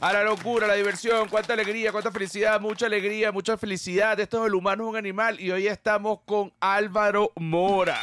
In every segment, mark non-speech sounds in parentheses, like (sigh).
a la locura, a la diversión, cuánta alegría, cuánta felicidad, mucha alegría, mucha felicidad. Esto es el humano es un animal y hoy estamos con Álvaro Mora.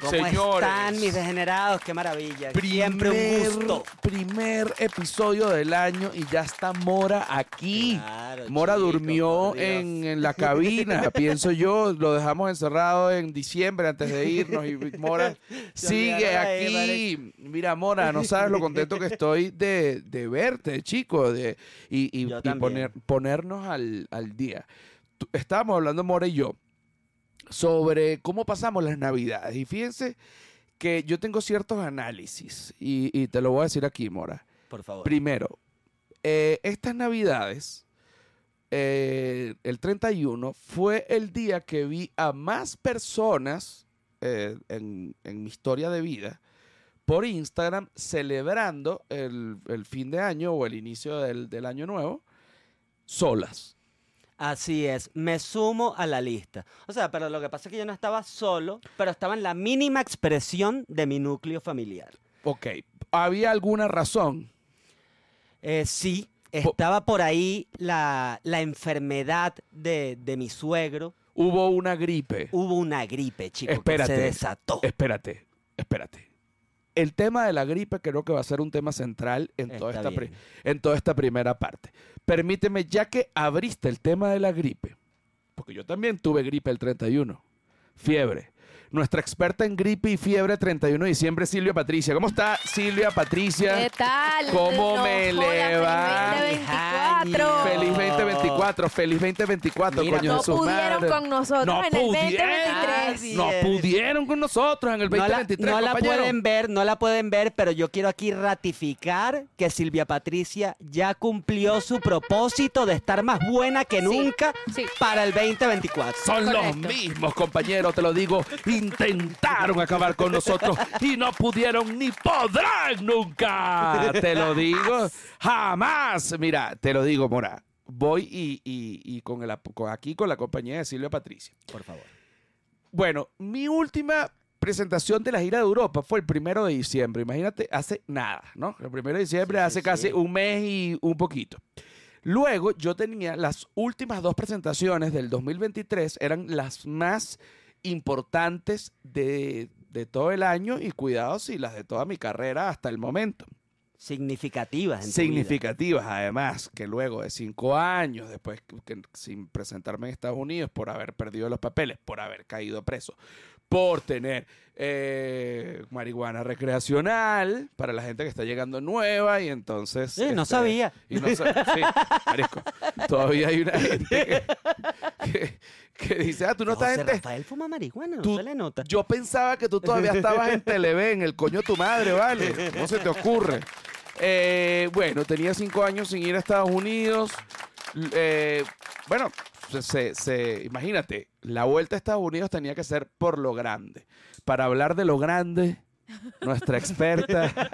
¿Cómo Señores, están mis degenerados? Qué maravilla. Siempre un gusto. Primer episodio del año y ya está Mora aquí. Claro, Mora chico, durmió en, en la cabina, pienso yo. Lo dejamos encerrado en diciembre antes de irnos y Mora (laughs) sigue aquí. Mira, Mora, no sabes lo contento que estoy de, de verte, chico, de, y, y- poner, ponernos al, al día. Tú- estábamos hablando, Mora y yo, sobre cómo pasamos las navidades. Y fíjense que yo tengo ciertos análisis y, y te lo voy a decir aquí, Mora. Por favor. Primero, eh, estas navidades, eh, el 31, fue el día que vi a más personas eh, en, en mi historia de vida por Instagram celebrando el, el fin de año o el inicio del, del año nuevo solas. Así es, me sumo a la lista. O sea, pero lo que pasa es que yo no estaba solo, pero estaba en la mínima expresión de mi núcleo familiar. Ok, ¿había alguna razón? Eh, sí, estaba por ahí la, la enfermedad de, de mi suegro. Hubo una gripe. Hubo una gripe, chico, Espérate. que se desató. Espérate, espérate. El tema de la gripe creo que va a ser un tema central en, toda esta, en toda esta primera parte. Permíteme, ya que abriste el tema de la gripe, porque yo también tuve gripe el 31, fiebre. Nuestra experta en gripe y fiebre 31 de diciembre, Silvia Patricia. ¿Cómo está Silvia Patricia? ¿Qué tal? ¿Cómo me joda, le va? Feliz 2024. Feliz 2024, feliz 2024, Mira, coño No de su pudieron madre. con nosotros No en el pudieron. 2023. No pudieron con nosotros en el No la, 2023, no la pueden ver, no la pueden ver, pero yo quiero aquí ratificar que Silvia Patricia ya cumplió su propósito de estar más buena que nunca sí. para el 2024. Son los mismos, compañeros, te lo digo. Intentaron acabar con nosotros y no pudieron ni podrán nunca. Te lo digo. Jamás. Mira, te lo digo, Mora. Voy y, y- y con el, con- aquí con la compañía de Silvia Patricia. Por favor. Bueno, mi última presentación de la gira de Europa fue el primero de diciembre. Imagínate, hace nada, ¿no? El primero de diciembre, Sí, hace sí, casi sí. un mes y un poquito. Luego yo tenía las últimas dos presentaciones del 2023, eran las más importantes de, de todo el año y cuidados y las de toda mi carrera hasta el momento. Significativas. en Significativas, además, que luego de cinco años, después que- que sin presentarme en Estados Unidos por haber perdido los papeles, por haber caído preso, por tener eh, marihuana recreacional para la gente que está llegando nueva y entonces... Eh, no sabía. Y no sí, marisco, todavía hay una gente que, que- que dice, ah, tú no estás en... Rafael fuma marihuana, no se le nota. Yo pensaba que tú todavía estabas en Televen, el coño de tu madre, ¿vale? ¿Cómo se te ocurre? Eh, bueno, tenía cinco años sin ir a Estados Unidos. Eh, bueno, se, se- imagínate, la vuelta a Estados Unidos tenía que ser por lo grande. Para hablar de lo grande, nuestra experta (laughs)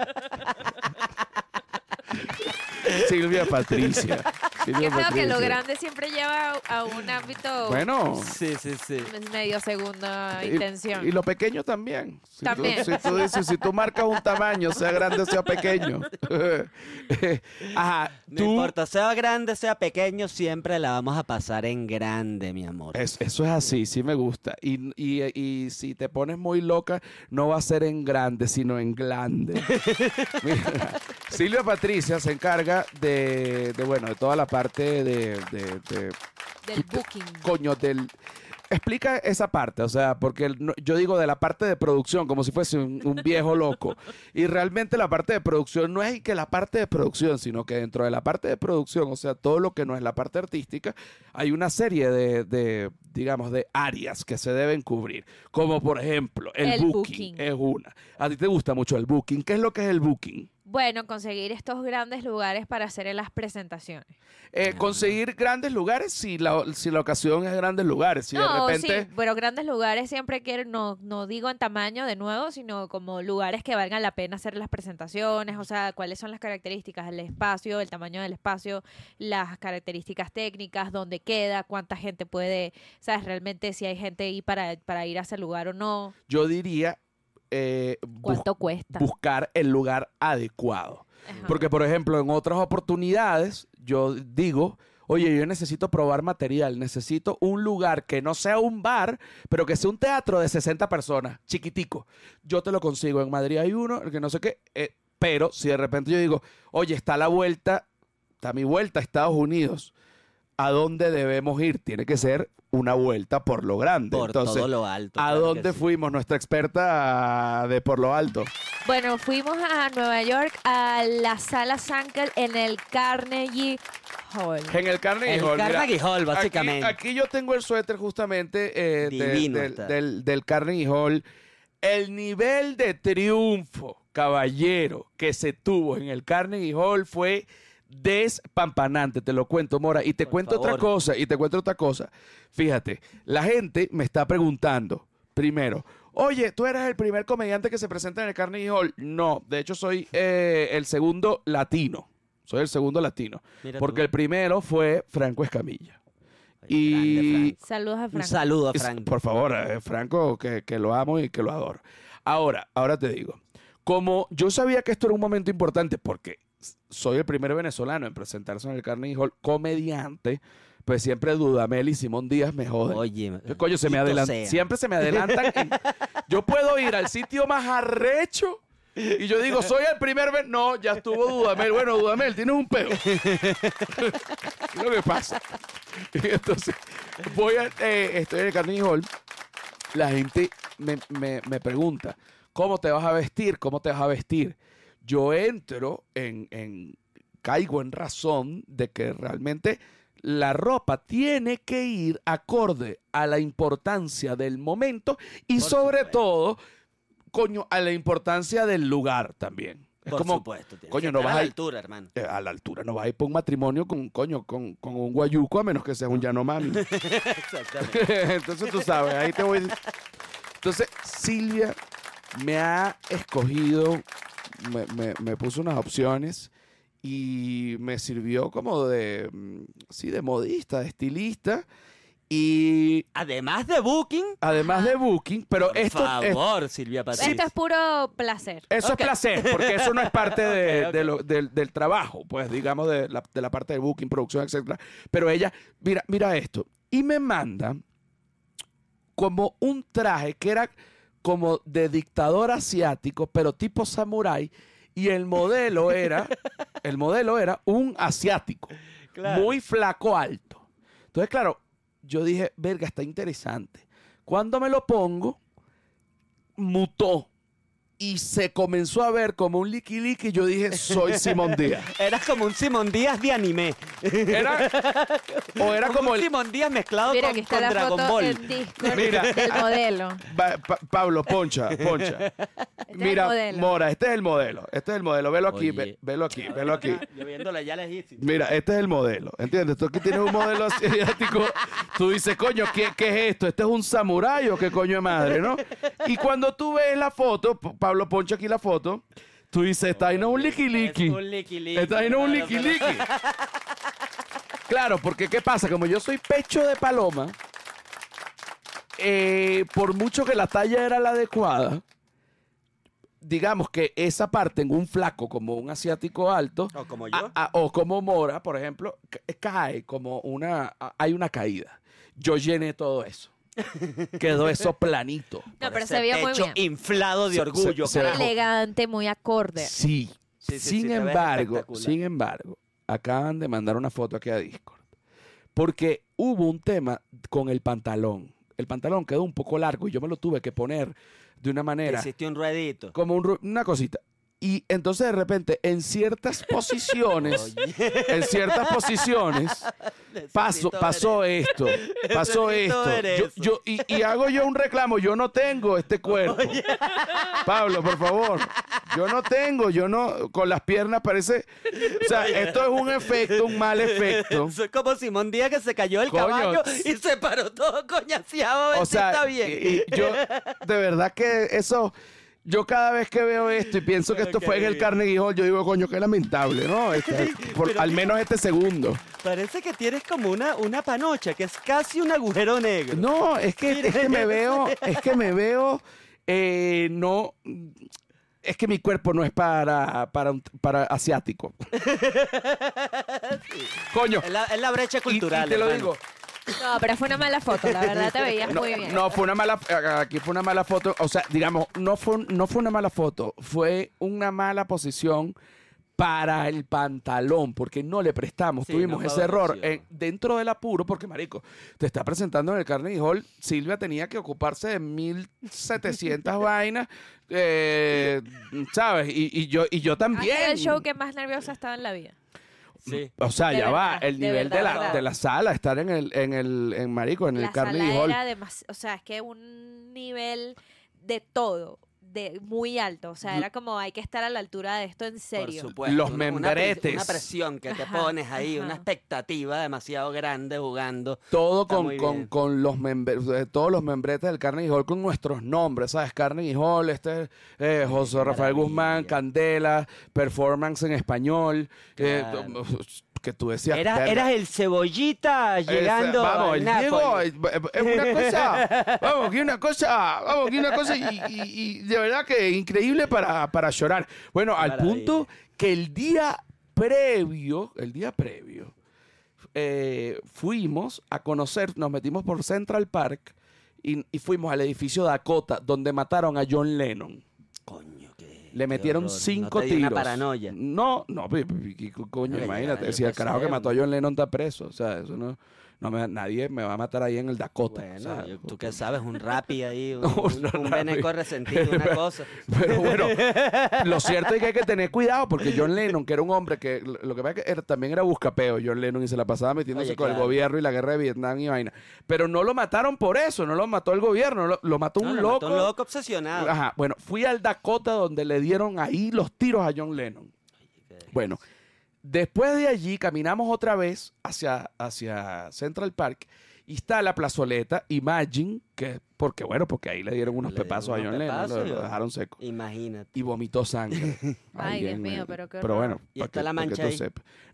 Silvia Patricia. Qué feo que lo grande siempre lleva a un ámbito Bueno, Sí, sí, sí. medio segunda intención. Y, lo pequeño también. Si También. Tú, si tú dices, si tú marcas un tamaño, sea grande o sea pequeño. (laughs) (laughs) Ajá, No tú. importa, sea grande, sea pequeño, siempre la vamos a pasar en grande, mi amor. Es- eso es así, sí me gusta. Y, y- y si te pones muy loca, no va a ser en grande, sino en glande. (laughs) Mira, Silvia Patricia se encarga de, de, bueno, de toda la parte de, de- de- Del booking. coño, del... Explica esa parte, o sea, porque el- yo digo de la parte de producción como si fuese un, un viejo loco. Y realmente la parte de producción no es que la parte de producción, sino que dentro de la parte de producción, o sea, todo lo que no es la parte artística, hay una serie de, de, digamos, de áreas que se deben cubrir. Como por ejemplo, el, El booking, booking. es una. A ti te gusta mucho el booking. ¿Qué es lo que es el booking? Bueno, conseguir estos grandes lugares para hacer en las presentaciones. Eh, conseguir grandes lugares si la, si la ocasión es grandes lugares. Si no, de repente. sí, pero grandes lugares siempre quiero, no, no digo en tamaño de nuevo, sino como lugares que valgan la pena hacer las presentaciones, o sea, cuáles son las características del espacio, el tamaño del espacio, las características técnicas, dónde queda, cuánta gente puede, sabes, realmente si hay gente ahí para, para ir a ese lugar o no, Yo diría. Eh, bus- cuánto cuesta. buscar el lugar adecuado. Ajá. Porque, por ejemplo, en otras oportunidades, yo digo, oye, yo necesito probar material, necesito un lugar que no sea un bar, pero que sea un teatro de 60 personas, chiquitico. Yo te lo consigo. En Madrid hay uno, que no sé qué, eh, pero si de repente yo digo, oye, está la vuelta, está mi vuelta a Estados Unidos, ¿a dónde debemos ir? Tiene que ser una vuelta por lo grande. Por Entonces, todo lo alto. ¿a claro dónde sí. fuimos? Nuestra experta de por lo alto. Bueno, fuimos a Nueva York a la sala Sankel en el Carnegie Hall. En el Carnegie El Hall. mira, Carnegie Hall, básicamente. Aquí, yo tengo el suéter justamente eh, de- del, del, del Carnegie Hall. El nivel de triunfo, caballero, que se tuvo en el Carnegie Hall fue despampanante, te lo cuento, Mora. Y te Por cuento otra cosa, y te cuento otra cosa. Fíjate, la gente me está preguntando, primero, oye, ¿tú eres el primer comediante que se presenta en el Carnegie Hall? No, de hecho soy eh, el segundo latino. Soy el segundo latino. Mira Porque tú. el primero fue Franco Escamilla. Y- Frank. Saludos a Un Frank. saludo a Frank. Por favor, eh, Franco, que, que lo amo y que lo adoro. Ahora, ahora te digo, como yo sabía que esto era un momento importante porque soy el primer venezolano en presentarse en el Carnegie Hall comediante, pues siempre Dudamel y Simón Díaz me joden. Oye, Yo, coño, se me adelantan. Siempre se me adelantan. en- (laughs) yo puedo ir al sitio más arrecho y yo digo, soy el primer. ven- No, ya estuvo Dudamel. Bueno, Dudamel, tienes un peo. ¿Qué (laughs) es lo que pasa? Y entonces, voy a. eh, estoy en el Carnegie Hall. La gente me, me- me pregunta, ¿cómo te vas a vestir? ¿Cómo te vas a vestir? Yo entro en, en- caigo en razón de que realmente la ropa tiene que ir acorde a la importancia del momento y Por sobre supuesto. todo, coño, a la importancia del lugar también. Es Por como, supuesto. coño, no vas a la altura, hermano. eh, a la altura, no vas a ir por un matrimonio con, coño, con, con un guayuco a menos que sea un Yanomami. (laughs) Exactamente. (laughs) Entonces tú sabes, ahí te voy. Entonces, Silvia me ha escogido, me, me- me puso unas opciones y me sirvió como de, mm, sí, de modista, de estilista y Además de Booking, además de booking, pero por esto, es- favor, Silvia Patiz. Esto es puro placer. eso es placer, porque eso no es parte (laughs) de, lo- del, del trabajo, pues digamos de la, de la parte de booking, producción, etcétera. Pero ella, mira, mira esto, y me manda como un traje que era como de dictador asiático, pero tipo samurái, y el modelo era, (laughs) el modelo era un asiático, Claro. muy flaco alto. Entonces, claro, yo dije, verga, está interesante. Cuando me lo pongo, mutó y se comenzó a ver como un liqui liqui. Yo dije, soy Simón Díaz. (laughs) Eras como un Simón Díaz de anime. Era, o era (laughs) como un el, Simón Díaz mezclado Mira, con, aquí está con la Dragon foto Ball. Discord (laughs) Mira. del modelo. Pa- Pa- Pablo, poncha, poncha. Este es el Mira, modelo. Mora, este es el modelo. Este es el modelo. Velo aquí, Oye. ve- velo aquí, velo aquí. Yo viéndola ya lejísimo. Mira, este es el modelo. ¿Entiendes? Tú aquí tienes un modelo asiático. Tú dices, coño, ¿qué, qué es esto? ¿Este es un samurái o qué coño de madre, no? Y cuando tú ves la foto, P- Pablo, poncha aquí la foto. Tú dices, esta ahí no un liqui liqui. Es un liqui liqui. Esta ahí no un claro, liqui pero- liqui. (laughs) Claro, porque ¿qué pasa? Como yo soy pecho de paloma, eh, por mucho que la talla era la adecuada, digamos que esa parte en un flaco como un asiático alto, O como yo. a- a- o como Mora, por ejemplo, ca- cae como una, a- hay una caída. Yo llené todo eso. (laughs) Quedó eso planito. No, pero ese se veía muy bien. inflado de Se- orgullo, se- se- carajo. Elegante, muy acorde. Sí. Sí, sí, sí, sin te ves embargo, espectacular. sin embargo, acaban de mandar una foto aquí a Discord. Porque hubo un tema con el pantalón. El pantalón quedó un poco largo y yo me lo tuve que poner de una manera Hiciste un ruedito. como un ru- una cosita. Y entonces de repente, en ciertas (laughs) posiciones, en ciertas posiciones, pasó, Necesito pasó esto, pasó esto. Yo, y, y hago yo un reclamo, yo no tengo este cuerpo. Pablo, por favor. Yo no tengo, yo no, con las piernas parece, o sea, esto es un efecto, un mal efecto. Eso es como Simón Díaz que se cayó Coño. caballo y se paró todo coñaseado O sea, está bien. y- y yo, de verdad que eso, yo cada vez que veo esto y pienso que esto fue en el Carnegie Hall, yo digo, coño, qué lamentable, ¿no? (laughs) Este, por- al menos este segundo. Parece que tienes como una, una panocha, que es casi un agujero negro. No, es que, es que me veo, es que me veo, eh, no, es que mi cuerpo no es para, para, para asiático. (laughs) Coño, Es la, es la brecha y, y cultural. te lo hermano. digo, No, pero fue una mala foto, la verdad te veías no, muy bien. no, fue una mala, aquí fue una mala foto, o sea, digamos, no fue, no fue una mala foto, fue una mala posición para el pantalón, porque no le prestamos, Sí, tuvimos no ese error en- dentro del apuro, porque marico, te está presentando en el Carnegie Hall, Silvia tenía que ocuparse de 1700 (laughs) vainas, eh, ¿sabes? Y, y yo, y yo también. el show que más nerviosa estaba en la vida. Sí. O sea, De ya va, el de nivel de, verdad, la, verdad. de la sala, estar en el, en el, en Marico, en el la Carnegie sala Hall. era o sea, es que un nivel de todo, de muy alto, o sea, era como hay que estar a la altura de esto en Por serio. supuesto. Los Una- membretes. Una, presión que te Ajá, pones ahí, una expectativa demasiado grande jugando. Todo con, con, con los membre- eh, todos los membretes del Carnegie Hall con nuestros nombres, ¿sabes? Carnegie Hall, este eh, José Rafael Guzmán. Una performance en español, eh, Claro. Que tú decías... Eras, "Verga, eras el cebollita llegando vamos, el. Diego es, una cosa, (laughs) vamos, que una cosa, vamos, que una cosa y, y- y de verdad que increíble para, para llorar. Bueno, Qué al maravilla. punto que el día previo, el día previo, eh, fuimos a conocer, nos metimos por Central Park y, y fuimos al edificio Dakota donde mataron a John Lennon. Coño, Le metieron cinco ¿No tiros. una paranoia. No, no, coño, imagínate. Si el qué carajo que mató a John Lennon está preso. O sea, eso no, no me, nadie me va a matar ahí en el Dakota. Bueno, o sea, yo- tú qué sabes, un rapi ahí, (laughs) un, Un un, un rapi. veneco resentido, una (laughs) cosa. Pero bueno, (laughs) lo cierto es que hay que tener cuidado porque John Lennon, que era un hombre que lo que pasa es que era- también era buscapeo, John Lennon, y se la pasaba metiéndose Oye, con el gobierno y la guerra de Vietnam y vaina. Pero no lo mataron por eso, no lo mató el gobierno, lo, lo mató No, un lo loco. mató un loco obsesionado. Ajá, bueno, fui al Dakota donde le dieron ahí los tiros a John Lennon. Bueno, después de allí caminamos otra vez hacia, hacia Central Park y está la plazoleta Imagine, que porque bueno, porque ahí le dieron unos Le dieron pepazos a John Lennon, pepazos lo, dejaron seco Imagínate. y vomitó sangre. (laughs) Ay, Dios mío, pero qué Pero bueno, ¿Y pa' está que- la mancha ahí?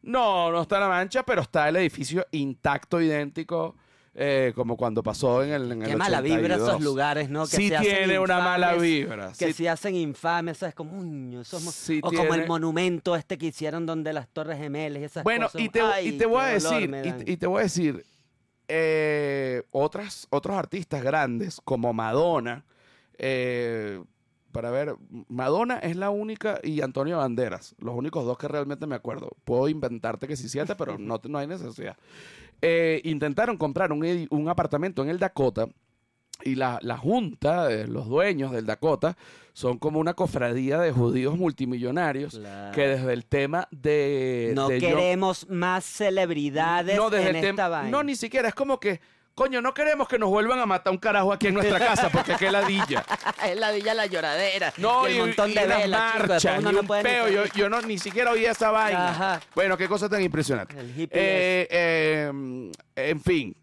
No, no está la mancha, pero está el edificio intacto, idéntico, eh, como cuando pasó en el, en el Qué mala vibra 82. esos lugares, ¿no? Que sí se hacen tiene una mala infames, vibra. Que sí se hacen infames, ¿sabes? Como, uño, somos... Sí o como el monumento este que hicieron donde las Torres Gemelas y esas Bueno, cosas. y te, Ay, y te voy a decir, y, te voy a decir, eh, otras, otros artistas grandes como Madonna, eh, para ver, Madonna es la única y Antonio Banderas, los únicos dos que realmente me acuerdo. Puedo inventarte que sí siete, pero no, no hay necesidad. Eh, intentaron comprar un, un apartamento en el Dakota y la, la junta, eh, los dueños del Dakota, son como una cofradía de judíos multimillonarios Claro. que desde el tema de... No de John- queremos más celebridades no, desde en el esta vaina. No, ni siquiera. Es como que, coño, no queremos que nos vuelvan a matar un carajo aquí en nuestra casa porque qué ladilla. (laughs) es la villa la lloradera. No, y y, el montón y de unas velas, chico, marchas, uno ni no un peo. Yo, yo no, ni siquiera oí esa vaina. Ajá. Bueno, qué cosa tan impresionante. El hippie Eh, eh, en fin,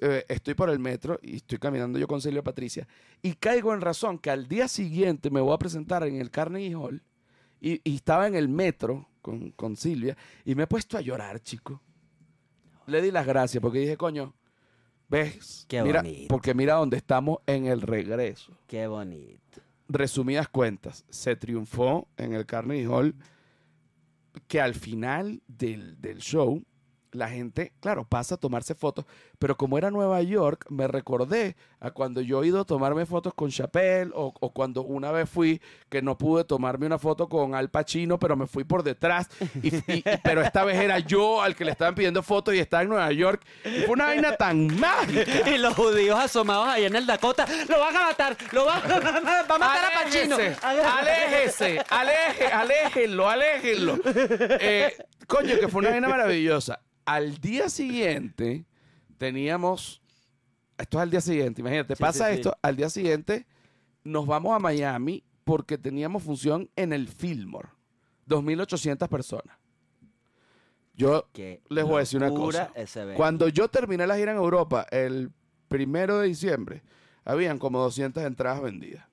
eh, estoy por el metro y estoy caminando yo con Silvia Patricia y caigo en razón que al día siguiente me voy a presentar en el Carnegie Hall y, y estaba en el metro con, con Silvia y me he puesto a llorar, chico. Le di las gracias porque dije, coño, ves, Qué mira, bonito. porque mira dónde estamos en el regreso. Qué bonito. Resumidas cuentas, se triunfó en el Carnegie Hall que al final del, del show la gente, claro, pasa a tomarse fotos, pero como era Nueva York, me recordé a cuando yo he ido a tomarme fotos con Chappelle o, o cuando una vez fui que no pude tomarme una foto con Al Pacino, pero me fui por detrás, y, y- pero esta vez era yo al que le estaban pidiendo fotos y estaba en Nueva York. Y fue una vaina tan mágica. Y los judíos asomados ahí en el Dakota, lo van a matar, lo van a, va a matar a Pacino. Aléjese, aléjese, aléjenlo, aléjenlo. Eh, coño, que fue una vaina maravillosa. Al día siguiente teníamos, esto es al día siguiente, imagínate, Sí, pasa sí, sí. esto, al día siguiente nos vamos a Miami porque teníamos función en el Fillmore, 2.800 personas. Yo Qué les voy a decir una cosa. Cuando yo terminé la gira en Europa el primero de diciembre, habían como 200 entradas vendidas.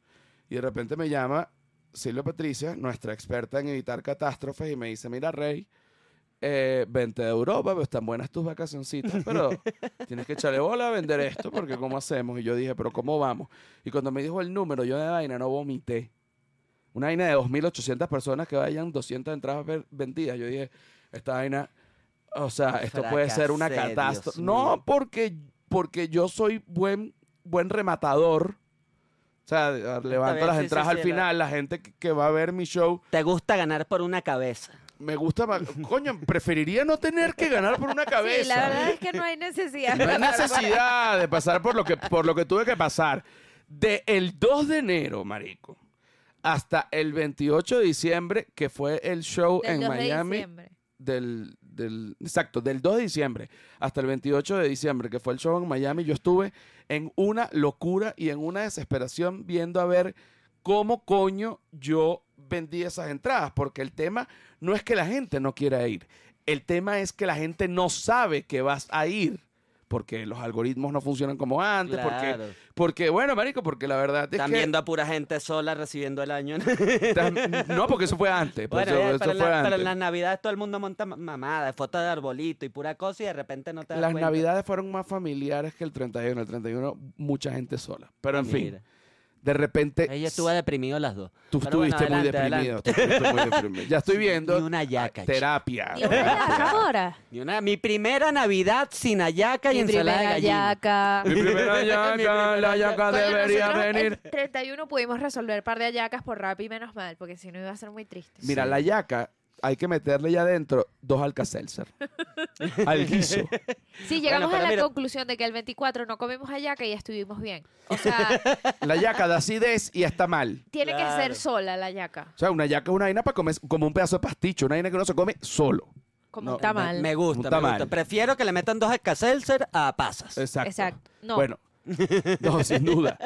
Y de repente me llama Silvia Patricia, nuestra experta en evitar catástrofes, y me dice, mira, Rey, eh, vente de Europa, pues están buenas tus vacacioncitas, pero (laughs) tienes que echarle bola a vender esto, porque ¿cómo hacemos? Y yo dije, pero ¿cómo vamos? Y cuando me dijo el número, yo de vaina no vomité. Una vaina de 2.800 personas que vayan 200 entradas vendidas. Yo dije, esta vaina, o sea, esto puede ser una catástrofe. No, porque, porque yo soy buen, buen rematador. O sea, levanto las sí, entradas al final, la gente que va a ver mi show, Te gusta ganar por una cabeza. Me gusta más. Coño, preferiría no tener que ganar por una cabeza. Sí, la verdad es que no hay necesidad. No hay necesidad de pasar por lo que, por lo que tuve que pasar. De el 2 de enero, marico, hasta el 28 de diciembre, que fue el show Del en 2 de Miami. diciembre. Del, del, exacto, del 2 de diciembre hasta el 28 de diciembre, que fue el show en Miami, yo estuve en una locura y en una desesperación viendo a ver cómo coño yo vendí esas entradas, porque el tema no es que la gente no quiera ir, el tema es que la gente no sabe que vas a ir, porque los algoritmos no funcionan como antes, porque, Claro. porque, bueno, marico, porque la verdad es Están que... viendo a pura gente sola recibiendo el año. No, porque eso fue antes, pues, Bueno, eso, ya, eso pero, en fue la- pero antes. en las navidades todo el mundo monta ma- mamada, fotos de arbolito y pura cosa y de repente no te das Las cuenta. navidades fueron más familiares que el 31. El 31, mucha gente sola. Pero en fin. De repente. Ella estuvo deprimido las dos. Tú Pero bueno, estuviste muy adelante, deprimido. tú estuviste muy deprimido. Ya estoy (laughs) viendo. Ni una yaca, Terapia. Ni una (laughs) yaca, Mora. Ni una- mi primera Navidad sin ayaca y Mi ensalada de primera gallina. yaca. Mi primera (laughs) yaca, la yaca Coño, debería nosotros venir. El 31 pudimos resolver par de ayacas por rap y menos mal, porque si no iba a ser muy triste. Mira, Sí. la yaca hay que meterle ya adentro dos alcacelser. (laughs) Al guiso. Sí, llegamos pero a la mira- conclusión de que el 24 no comimos hallaca y estuvimos bien. O sea, (laughs) La yaca da acidez y está mal. tiene que Claro. ser sola la yaca, O sea, una yaca es una vaina para comer como un pedazo de pasticho, una vaina que uno se come solo. como No, un tamal. Me, me gusta, Un me tamal. gusta. Prefiero que le metan dos Alka-Seltzer a pasas. Exacto. Exacto. No. Bueno, (laughs) no, sin duda.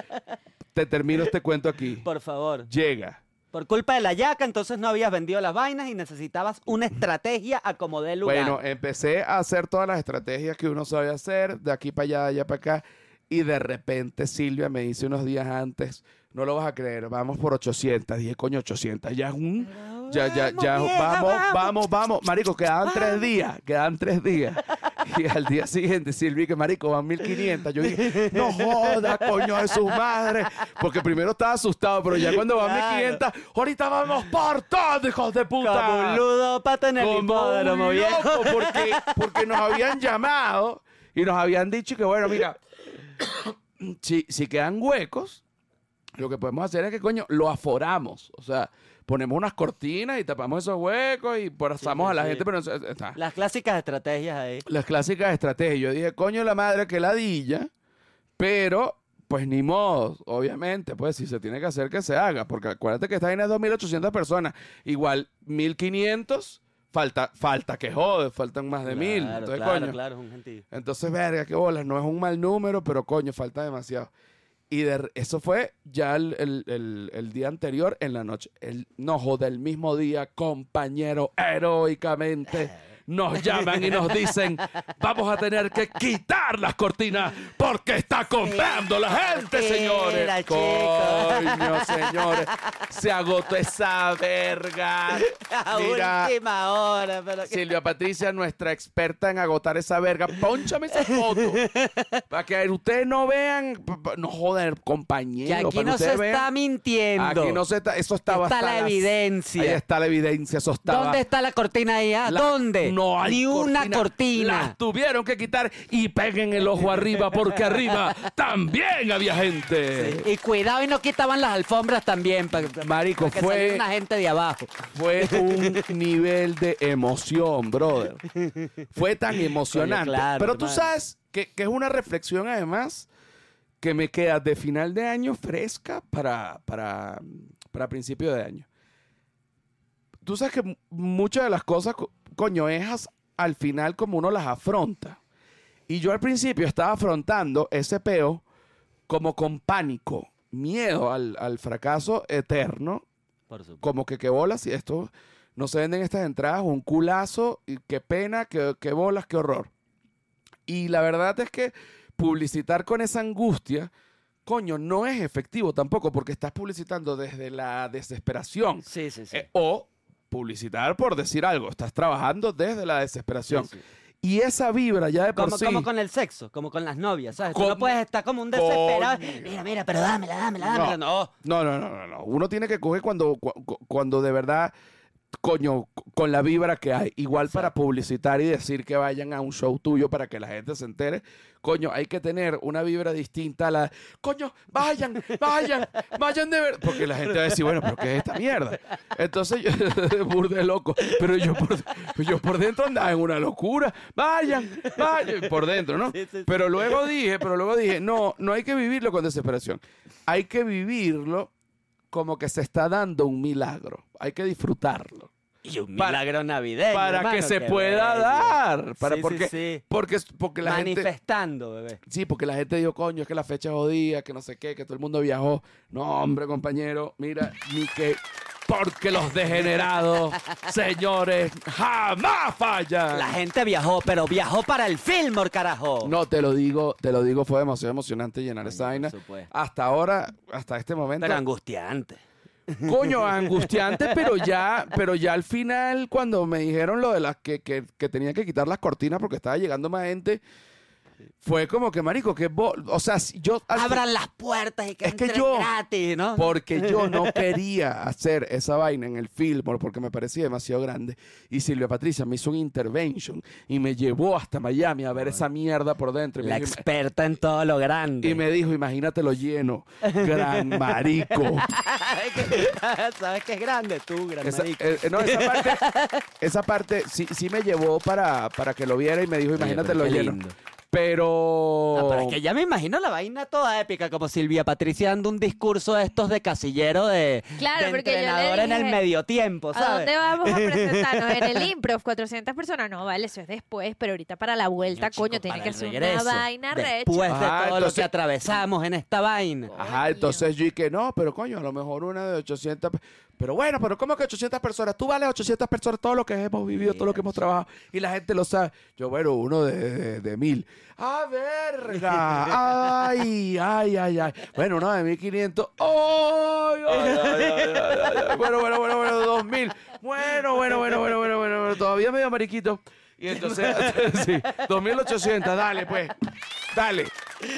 Te termino este cuento aquí. Por favor. Llega. Por culpa de la yaca, entonces no habías vendido las vainas y necesitabas una estrategia a como dé lugar. Bueno, empecé a hacer todas las estrategias que uno sabe hacer, de aquí para allá, de allá para acá, y de repente Silvia me dice unos días antes, no lo vas a creer, vamos por 800. Dije, coño, 800, ya es un... Ya, ya, ya, vamos, vamos, vamos. Marico, quedaban tres días, quedaban tres días. Y al día siguiente, Silvia, que marico, van 1500. Yo dije, no (laughs) joda, coño de sus madres. Porque primero estaba asustado, pero ya cuando van Claro. 1500, ahorita vamos por todo, hijos de puta. Como un ludo pata en el hipódromo, viejo. porque, porque nos habían llamado y nos habían dicho que, bueno, mira, si, si quedan huecos, lo que podemos hacer es que, coño, lo aforamos. O sea, ponemos unas cortinas y tapamos esos huecos y sí, a la sí. gente, pero no- está. Las clásicas estrategias ahí. Las clásicas estrategias. Yo dije, coño, la madre que ladilla, pero pues ni modo, obviamente, pues si se tiene que hacer que se haga, porque acuérdate que esta vaina es 2.800 personas, igual 1.500, falta, falta que jode, faltan más de 1.000, Claro, entonces claro, coño. claro, es un gentío. Entonces, verga, qué bolas, no es un mal número, pero coño, falta demasiado. Y de- eso fue ya el, el- el- el día anterior, en la noche. El nojo del mismo día, compañero, heroicamente. Nos llaman y nos dicen, vamos a tener que quitar las cortinas porque está comprando la gente, señores. Chico. Coño, señores. Se agotó esa verga. A Mira, última hora, pero Silvia Patricia, nuestra experta en agotar esa verga. Pónchame esa foto. para que ustedes no vean. No joder, compañero. que aquí no se vean. está mintiendo. Aquí no se está. Eso estaba Está hasta la evidencia. Ahí está la evidencia. Eso estaba. ¿Dónde está la cortina ahí? ah? La- ¿Dónde? No hay Ni una cortina. Las tuvieron que quitar y peguen el ojo arriba porque arriba también había gente. Y cuidado y no quitaban las alfombras también. Para, Marico, que fue- una gente de abajo. Fue un (laughs) nivel de emoción, brother. Fue tan emocionante. claro, Pero tú hermano. sabes que, que es una reflexión además que me queda de final de año fresca para, para, para principio de año. Tú sabes que mu- muchas de las cosas, co- coño, es al final como uno las afronta. Y yo al principio estaba afrontando ese peo como con pánico, miedo al, al fracaso eterno como que qué bolas y esto no se venden estas entradas, un culazo, y qué pena, qué, qué bolas, qué horror. Y la verdad es que publicitar con esa angustia, coño, no es efectivo tampoco, porque estás publicitando desde la desesperación. Sí, sí, sí. Eh, o publicitar por decir algo, estás trabajando desde la desesperación. Sí, sí. Y esa vibra ya de por Como, sí... como con el sexo, como con las novias, ¿sabes? Tú no puedes estar como un desesperado. Mira, mira, pero dámela, dámela, dámela. No. No, no, no, no, no. Uno tiene que coger cuando, cu- cu- cuando de verdad, coño, con la vibra que hay. Igual para publicitar y decir que vayan a un show tuyo para que la gente se entere. Coño, hay que tener una vibra distinta a la. Coño, vayan, vayan, vayan de verdad. Porque la gente va a decir, bueno, pero ¿qué es esta mierda? Entonces yo, (laughs) burde loco. Pero yo por, yo por dentro andaba en una locura. Vayan, vayan. Por dentro, ¿no? Pero luego dije, pero luego dije, no, no hay que vivirlo con desesperación. Hay que vivirlo como que se está dando un milagro. Hay que disfrutarlo. Y un Para- milagro navideño. para hermano, que se pueda dar. Para, Sí, porque, sí. porque, porque la gente. Manifestando, bebé. Sí, porque la gente dijo, coño, es que la fecha es jodida, que no sé qué, que todo el mundo viajó. No, hombre, compañero, mira, ni que. Porque los degenerados, señores, jamás fallan. La gente viajó, pero viajó para el Fillmore, carajo. No, te lo digo, te lo digo, fue demasiado emocionante llenar esa vaina. por supuesto. Hasta ahora, hasta este momento. Pero angustiante. Coño, (laughs) angustiante, pero ya, pero ya al final, cuando me dijeron lo de las que, que, que tenía que quitar las cortinas porque estaba llegando más gente, fue como que, marico, que o sea, si yo Abran las puertas y que Es que yo- gratis, ¿no? porque yo (laughs) no quería hacer esa vaina en el Fillmore porque me parecía demasiado grande. Y Silvia Patricia me hizo un intervention y me llevó hasta Miami a ver esa mierda por dentro. Y me La dijo- experta en todo lo grande. y me dijo, imagínatelo lleno, gran (laughs) marico. ¿Sabes qué es grande? Tú, gran Esa, marico. eh, eh, no, esa parte, (laughs) esa parte sí, sí me llevó para, para que lo viera y me dijo, imagínate lo lleno. lindo. Pero... No, pero es que ya me imagino la vaina toda épica, como Silvia Patricia dando un discurso de estos de casillero de, Claro, de porque yo le entrenadora en el medio tiempo, ¿A ¿sabes? dónde vamos a presentarnos? En el (laughs) improv, 400 personas. No, vale, eso es después, pero ahorita para la vuelta, No, chico, coño, tiene que ser regreso, una vaina recha. Después de Ah, todo lo entonces- que atravesamos en esta vaina. Ajá, entonces yo dije, no, pero coño, a lo mejor una de 800... pe- Pero bueno, pero ¿cómo que 800 personas? Tú vales 800 personas, todo lo que hemos vivido, todo lo que hemos trabajado, y la gente lo sabe. Yo, bueno, uno de, de, de mil. ¡Ah, verga! ¡Ay, ay, ay, ay! Bueno, uno de 1500. ¡Ay, ay, ay, ay, ay, ay, ay! Bueno, bueno, bueno, bueno, 2000. Bueno, bueno, bueno, bueno, bueno, bueno, bueno, todavía medio mariquito. Y entonces, (laughs) sí, 2800, dale, pues. Dale,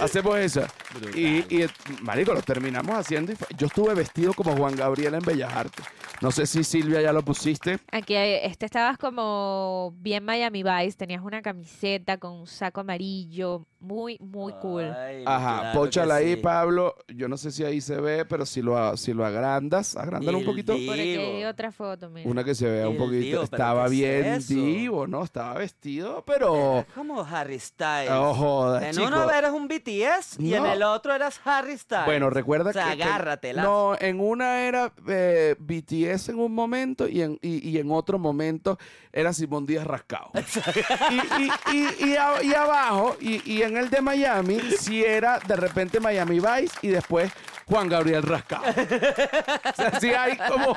hacemos esa. Y, y, marico, lo terminamos haciendo. Y fue- yo estuve vestido como Juan Gabriel en Bellas Artes. No sé si Silvia ya lo pusiste. Aquí eh, este estabas como bien Miami Vice, tenías una camiseta con un saco amarillo, muy, muy cool. Ay, Ajá, claro póchala que ahí, sí. Pablo. Yo no sé si ahí se ve, pero si lo, si lo agrandas, agrándalo un El poquito. di- Por aquí hay otra foto, mira. Una que se vea un El poquito. divo, pero Estaba ¿qué es bien eso? divo, ¿no? Estaba vestido, pero. Como Harry Styles. Oh, joda, en chico. uno eres un BTS y en No. el otro eras Harry Styles. Bueno, recuerda o sea, que. agárratela. No, en una era eh, BTS en un momento y en, y, y en otro momento era Simón Díaz Rascado. (laughs) y, y, y, y, a- y abajo, y, y en el de Miami, sí era de repente Miami Vice y después Juan Gabriel Rascado. (laughs) o sea, sí hay como.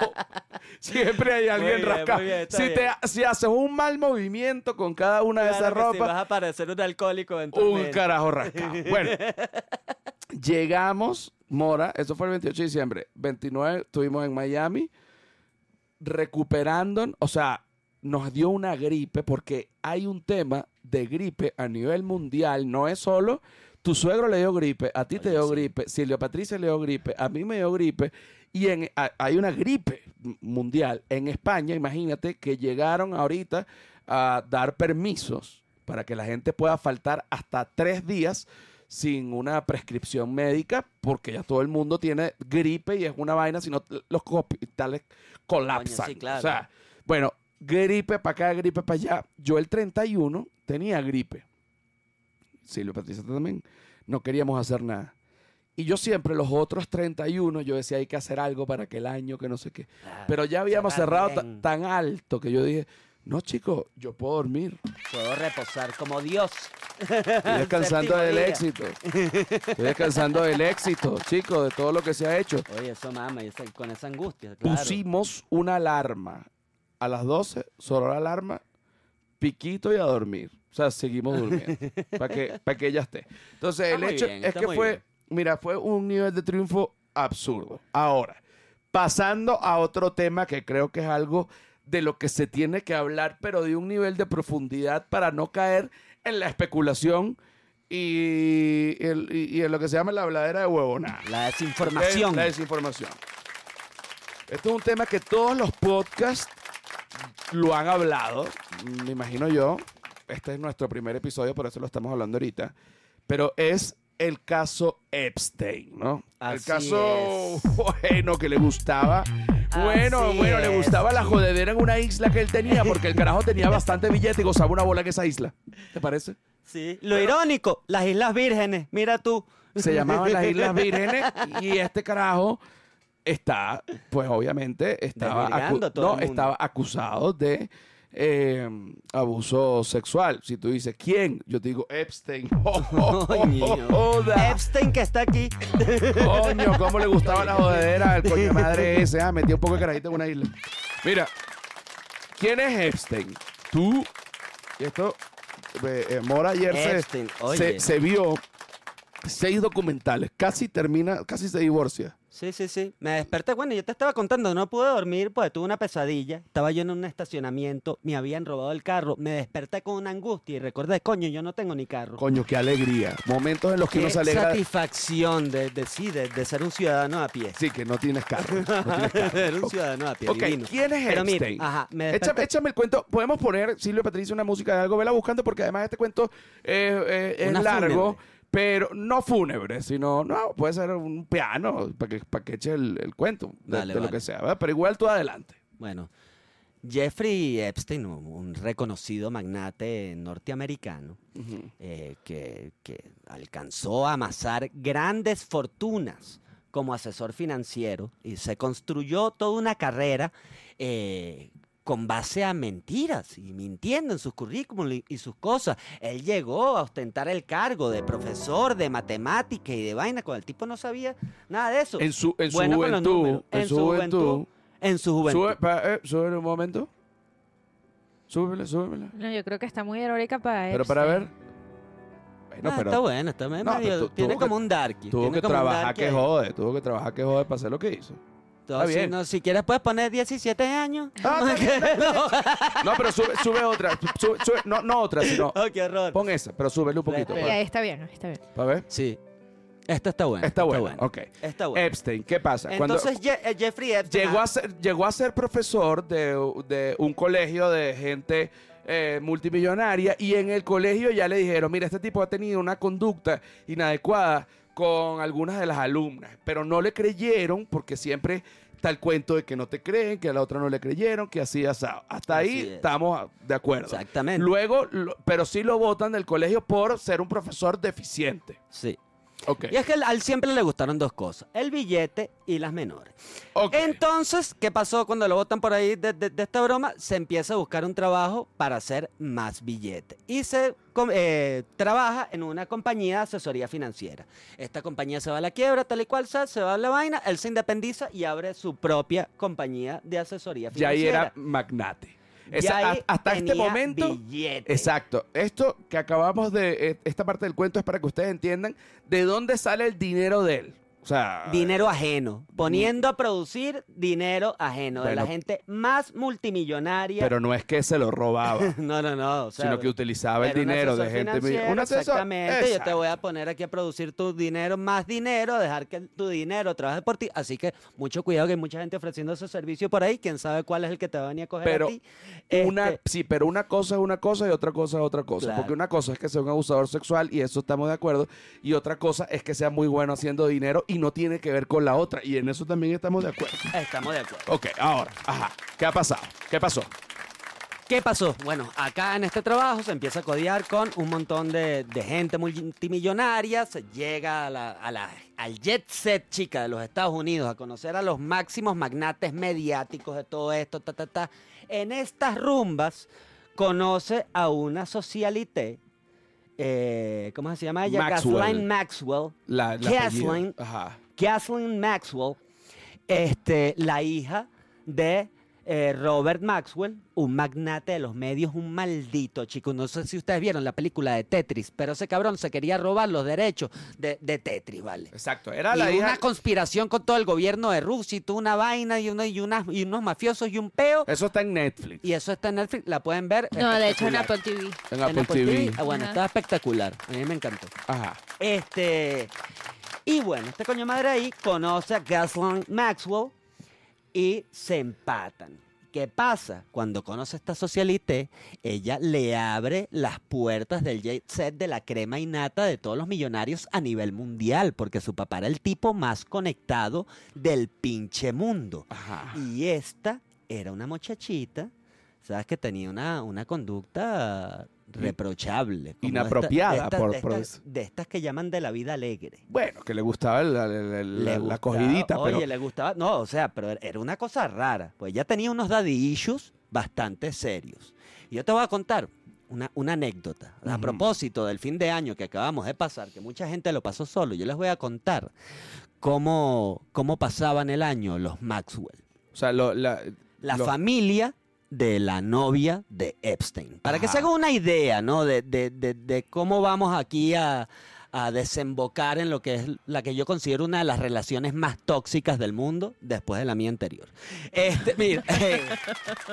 Siempre hay alguien bien, rascado. bien, si, te, si haces un mal movimiento con cada una de esas ropas, vas a parecer un alcohólico en un carajo rascado. (laughs) Bueno, llegamos, Mora, eso fue el 28 de diciembre. 29 estuvimos en Miami, recuperando, o sea, nos dio una gripe porque hay un tema de gripe a nivel mundial, no es solo tu suegro le dio gripe, a ti te dio sí. gripe, Silvia Patricia le dio gripe, a mí me dio gripe y en, a- hay una gripe mundial en España, imagínate que llegaron ahorita a dar permisos para que la gente pueda faltar hasta tres días sin una prescripción médica, porque ya todo el mundo tiene gripe y es una vaina, si no los hospitales colapsan. sí, claro. O sea, bueno, gripe para acá, gripe para allá. Yo el 31 tenía gripe. Silvia Patricia también. No queríamos hacer nada. Y yo siempre, los otros 31, yo decía, hay que hacer algo para que el año, que no sé qué. Claro, Pero ya habíamos cerrado bien. tan alto que yo dije, no, chico, yo puedo dormir. Puedo reposar como Dios. Estoy (laughs) descansando del éxito. Estoy descansando del éxito, chicos, de todo lo que se ha hecho. Oye, eso mama, con esa angustia, claro. Pusimos una alarma a las 12, sonó la alarma, piquito y a dormir. O sea, seguimos durmiendo (laughs) para que, para que ella esté. Entonces, Está el muy hecho bien, es está que muy fue, bien. mira, fue un nivel de triunfo absurdo. Ahora, pasando a otro tema que creo que es algo de lo que se tiene que hablar, pero de un nivel de profundidad para no caer en la especulación y, el- y- y en lo que se llama la habladera de huevonada. La desinformación. La desinformación. Esto es un tema que todos los podcasts lo han hablado, me imagino yo. Este es nuestro primer episodio, por eso lo estamos hablando ahorita. Pero es el caso Epstein, ¿no? el caso (laughs) bueno que le gustaba. Bueno, Así bueno, le gustaba la jodedera en una isla que él tenía, porque el carajo tenía bastante billete y gozaba una bola en esa isla. ¿Te parece? Sí. Lo irónico, las Islas Vírgenes, mira tú. se llamaban las Islas Vírgenes (laughs) y este carajo está, pues obviamente, estaba, acu- no, estaba acusado de eh, abuso sexual. Si tú dices, ¿quién? Yo te digo, Epstein. (laughs) (laughs) Epstein que está aquí. (laughs) Coño, cómo le gustaba la jodedera al coño madre ese. Ah, metía un poco de carajito en una isla. Mira, ¿quién es Epstein? Tú, y esto, eh, eh, Mora ayer se vio seis documentales, casi termina, casi se divorcia. Sí, sí, sí. Me desperté. Bueno, yo te estaba contando, no pude dormir porque tuve una pesadilla. Estaba yo en un estacionamiento, me habían robado el carro. Me desperté con una angustia y recordé, coño, yo no tengo ni carro. Coño, qué alegría. Momentos en los que uno Qué se alegra. satisfacción de, de, sí, de, de ser un ciudadano a pie. Sí, que no tienes carro. No tienes carro. (laughs) Ser un ciudadano a pie. Ok, divino. ¿quién es Pero mira, ajá, me Échame, échame el cuento. Podemos poner, Silvia Patricia, una música de algo. Vela buscando porque además este cuento eh, eh, es Una largo. fúnebre. Pero no fúnebre, sino, no, puede ser un piano para que, para que eche el, el cuento de, Vale, de lo que sea. ¿verdad? Pero igual tú adelante. Bueno, Jeffrey Epstein, un un reconocido magnate norteamericano, eh, que, que alcanzó a amasar grandes fortunas como asesor financiero y se construyó toda una carrera eh, con base a mentiras y mintiendo en sus currículum y, sus cosas. Él llegó a ostentar el cargo de profesor de matemática y de vaina, cuando el tipo no sabía nada de eso. En su, en su Bueno juventud. números. En, su juventud. En su juventud. Sube, pa- eh, súbele un momento. Súbele, súbele. No, yo creo que está muy heroica para Pero para ver. Bueno, Ah, pero está bueno, está medio, No, tiene como que- un darky. tuvo tiene que trabajar que jode. Tuvo que trabajar que jode para hacer lo que hizo. Entonces, bien. no, si quieres puedes poner 17 años. Ah, (laughs) No, pero sube, sube otra. Sube- sube- no, no otra, sino. (laughs) Oh, qué horror. Pon esa, pero súbele un poquito. Ahí está bien, está bien. para ver. Sí. Esto está bueno. Está bueno. Ok. Está bueno. Epstein, ¿qué pasa? Entonces, Je- eh, Jeffrey Epstein. llegó, ah, a ser, llegó a ser profesor de, de un colegio de gente eh, multimillonaria y en el colegio ya le dijeron, mira, este tipo ha tenido una conducta inadecuada con algunas de las alumnas, pero no le creyeron porque siempre está el cuento de que no te creen, que a la otra no le creyeron, que así asado. Hasta Así ahí es. estamos de acuerdo. Exactamente. Luego, lo- pero sí lo votan del colegio por ser un profesor deficiente. Sí. Ok. Y es que a él siempre le gustaron dos cosas: el billete y las menores. ok. Entonces, ¿qué pasó cuando lo votan por ahí de, de- de esta broma? Se empieza a buscar un trabajo para hacer más billete. Y se eh, trabaja en una compañía de asesoría financiera. Esta compañía se va a la quiebra, tal y cual sea, se va a la vaina, él se independiza y abre su propia compañía de asesoría ya ahí financiera. era magnate. Esa- a- hasta este momento. billete. Exacto. Esto que acabamos de. eh, Esta parte del cuento es para que ustedes entiendan de dónde sale el dinero de él. O sea, Dinero ajeno. Poniendo a producir dinero ajeno. de la Bueno. gente más multimillonaria. pero no es que se lo robaba, (laughs) no, no, no. o sea, sino que utilizaba el era un dinero de asesor gente. financiero, Un asesor. Exactamente. Yo te voy a poner aquí a producir tu dinero, más dinero, dejar que tu dinero trabaje por ti. Así que mucho cuidado que hay mucha gente ofreciendo ese servicio por ahí. Quién sabe cuál es el que te va a venir a coger Pero a ti. Una, Este, sí, pero una cosa es una cosa y otra cosa es otra cosa. Claro. Porque una cosa es que sea un abusador sexual y eso estamos de acuerdo. Y otra cosa es que sea muy bueno haciendo dinero y no tiene que ver con la otra. Y en eso también estamos de acuerdo. Estamos de acuerdo. Ok, ahora, ajá. ¿Qué ha pasado? ¿Qué pasó? ¿Qué pasó? Bueno, acá en este trabajo se empieza a codear con un montón de, de gente multimillonaria, se llega a la- a la- al jet set chica de los Estados Unidos a conocer a los máximos magnates mediáticos de todo esto, ta, ta, ta. En estas rumbas conoce a una socialité, eh, ¿cómo se llama ella? Maxwell. Kathleen Maxwell. La, la Kathleen. Ajá. Kathleen Maxwell, este, la hija de eh, Robert Maxwell, un magnate de los medios, un maldito chico. No sé si ustedes vieron la película de Tetris, pero ese cabrón se quería robar los derechos de, de Tetris, ¿vale? Exacto. Era y la una hija. conspiración con todo el gobierno de Rusia y toda una vaina y, uno- y, unas- y unos mafiosos y un peo. Eso está en Netflix. Y eso está en Netflix, la pueden ver. No, de hecho en. Apple TV. En En Apple, TV. TV. Ah, bueno, Ajá. está espectacular. A mí me encantó. Ajá. Este. Y bueno, este coño madre ahí conoce a Ghislaine Maxwell y se empatan. ¿Qué pasa? Cuando conoce a esta socialité, ella le abre las puertas del jet set de la crema innata de todos los millonarios a nivel mundial, porque su papá era el tipo más conectado del pinche mundo. Ajá. Y esta era una muchachita, ¿sabes? Que tenía una, una conducta reprochable. como Inapropiada, de estas- por- de por estas- de estas que llaman de la vida alegre. Bueno, que le gustaba la, la- la- Le la gustaba- cogidita, Oye, pero. le gustaba. No, o sea, pero era una cosa rara. Pues ella tenía unos daddy issues bastante serios. Y yo te voy a contar una, una anécdota. A Ujú. propósito del fin de año que acabamos de pasar, que mucha gente lo pasó solo, yo les voy a contar cómo, cómo pasaban el año los Maxwell. O sea, lo- la, La familia de la novia de Epstein. Para que se haga una idea, ¿no? De, de- de- de cómo vamos aquí a, a desembocar en lo que es la que yo considero una de las relaciones más tóxicas del mundo después de la mía anterior. Este, mira, (laughs) eh,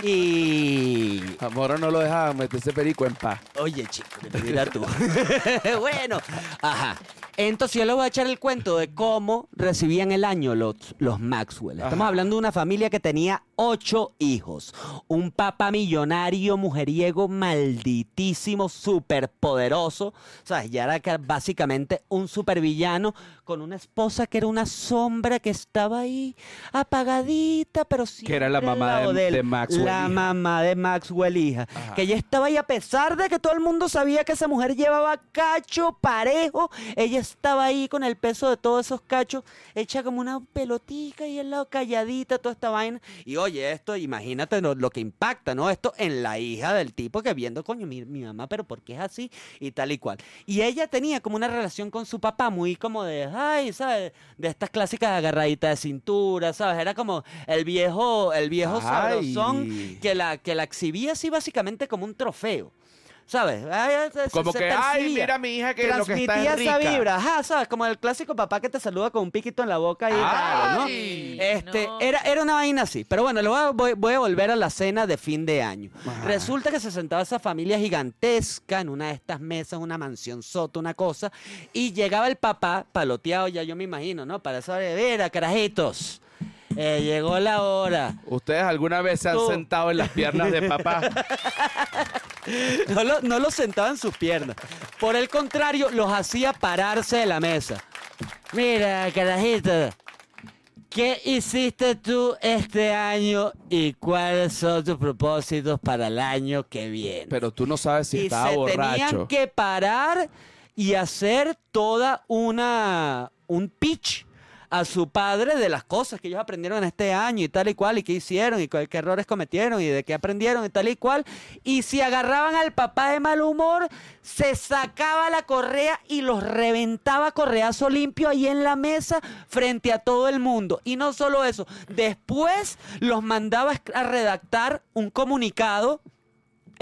y A Moro no lo dejaba meterse perico en paz. Oye, chico, mira tú. (laughs) bueno, ajá. Entonces yo le voy a echar el cuento de cómo recibían el año los, los Maxwell. Estamos Ajá. hablando de una familia que tenía ocho hijos. Un papá millonario, mujeriego, malditísimo, superpoderoso. ¿Sabes? Ya era ca- básicamente un supervillano con una esposa que era una sombra que estaba ahí apagadita, pero sí. Que era la mamá de- de Maxwell, La hija. mamá de Maxwell, hija. Ajá. Que ella estaba ahí a pesar de que todo el mundo sabía que esa mujer llevaba cacho parejo. Ella estaba ahí con el peso de todos esos cachos, hecha como una pelotica y al lado calladita, toda esta vaina. Y oye, esto, imagínate lo, lo que impacta, ¿no? Esto en la hija del tipo que viendo, coño, mi, mi mamá, pero ¿por qué es así? Y tal y cual. Y ella tenía como una relación con su papá muy como de, ay, ¿sabes? De estas clásicas agarraditas de cintura, ¿sabes? Era como el viejo, el viejo Ay. sabrosón que la, que la exhibía así básicamente como un trofeo. ¿Sabes? Ay, se- Como se que, ay, percibía. mira mi hija que lo que está Transmitía es rica. esa vibra, ajá, ¿sabes? Como el clásico papá que te saluda con un piquito en la boca y raro, ¿no? Ay. Este, No. era, era una vaina así. Pero bueno, le voy a, voy, voy a volver a la cena de fin de año. Ajá. Resulta que se sentaba esa familia gigantesca en una de estas mesas, una mansión soto, una cosa, y llegaba el papá, paloteado ya yo me imagino, ¿no? Para esa mira, carajitos, eh, llegó la hora. ¿Ustedes alguna vez se han Tú. sentado en las piernas de papá? (laughs) (laughs) No lo, no los sentaba en sus piernas. Por el contrario, los hacía pararse de la mesa. Mira, carajito, ¿qué hiciste tú este año y cuáles son tus propósitos para el año que viene? Pero tú no sabes si y estaba se borracho. tenían que parar y hacer toda una un pitch a su padre de las cosas que ellos aprendieron este año y tal y cual y qué hicieron y cuál- qué errores cometieron y de qué aprendieron y tal y cual. Y si agarraban al papá de mal humor se sacaba la correa y los reventaba correazo limpio ahí en la mesa frente a todo el mundo. Y no solo eso después los mandaba a redactar un comunicado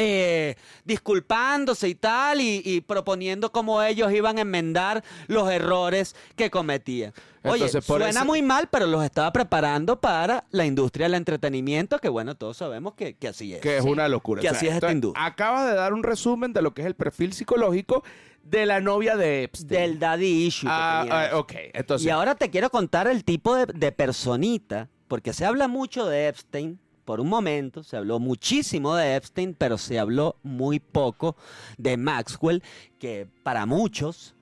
eh, disculpándose y tal, y, y proponiendo cómo ellos iban a enmendar los errores que cometían. Oye, Entonces, suena muy mal, pero los estaba preparando para la industria del entretenimiento, que bueno, todos sabemos que, que así es. Que es una locura. Que así es esta industria. Acabas de dar un resumen de lo que es el perfil psicológico de la novia de Epstein. Del daddy issue. Ah, ok. Entonces, Y ahora te quiero contar el tipo de, de personita, porque se habla mucho de Epstein. Por un momento se habló muchísimo de Epstein, pero se habló muy poco de Maxwell, que para muchos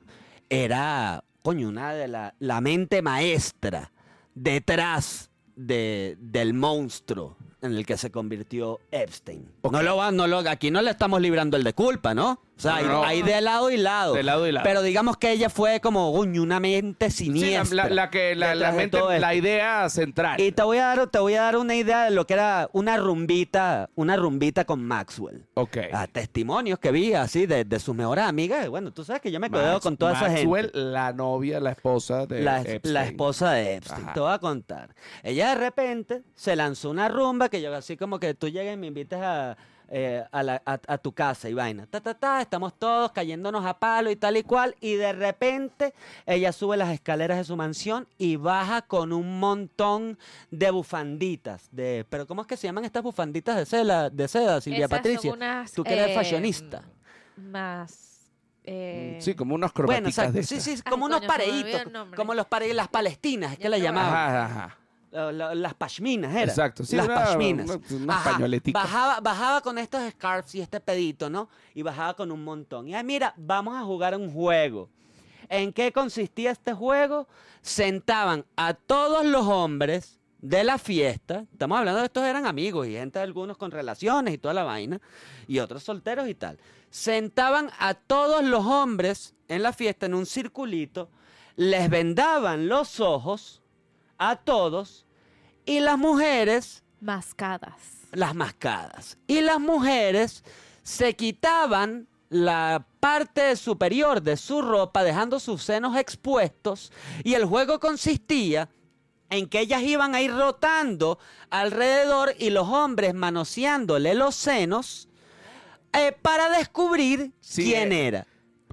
era, coño, una de la, la mente maestra detrás de, del monstruo en el que se convirtió Epstein. No lo no lo, aquí no le estamos librando el de culpa, ¿no? O sea, No, hay, no. hay de lado y lado. De lado y lado. Pero digamos que ella fue como coño, una mente sí, la, siniestra. la- la que la, la mente, la idea central. Y te voy a dar, te voy a dar una idea de lo que era una rumbita, una rumbita con Maxwell. ok. Ah, testimonios que vi así de, de sus mejores amigas. Bueno, tú sabes que yo me quedo Max- con toda esa Maxwell, gente. la novia, la esposa de La, Epstein. la esposa de Epstein. Ajá. Te voy a contar. Ella de repente se lanzó una rumba que yo así como que tú llegues y me invites a, eh, a, la- a- a tu casa y vaina. Ta, ta, ta, estamos todos cayéndonos a palo y tal y cual. Y de repente ella sube las escaleras de su mansión y baja con un montón de bufanditas. De, pero ¿cómo es que se llaman estas bufanditas de seda, de seda Silvia Esas son Patricia? unas, Tú que eres eh, fashionista. Más. eh, Sí, como unos Bueno, exacto. de Sí, sí, como Ay, unos pareitos. Como los pareitos, las palestinas, es que Ya le te voy a- llamaban. Ajá, ajá. La- la- las pashminas, era. Exacto, sí, las pashminas. una- Ajá. Bajaba, bajaba con estos scarves y este pedito, ¿no? Y bajaba con un montón. Y ay, mira, vamos a jugar un juego. ¿En qué consistía este juego? Sentaban a todos los hombres de la fiesta. Estamos hablando de estos eran amigos y gente algunos con relaciones y toda la vaina. Y otros solteros y tal. Sentaban a todos los hombres en la fiesta en un circulito. Les vendaban los ojos a todos y las mujeres Mascadas. las mascadas. Y las mujeres se quitaban la parte superior de su ropa dejando sus senos expuestos y el juego consistía en que ellas iban a ir rotando alrededor y los hombres manoseándole los senos eh, para descubrir Sí, quién eh, era.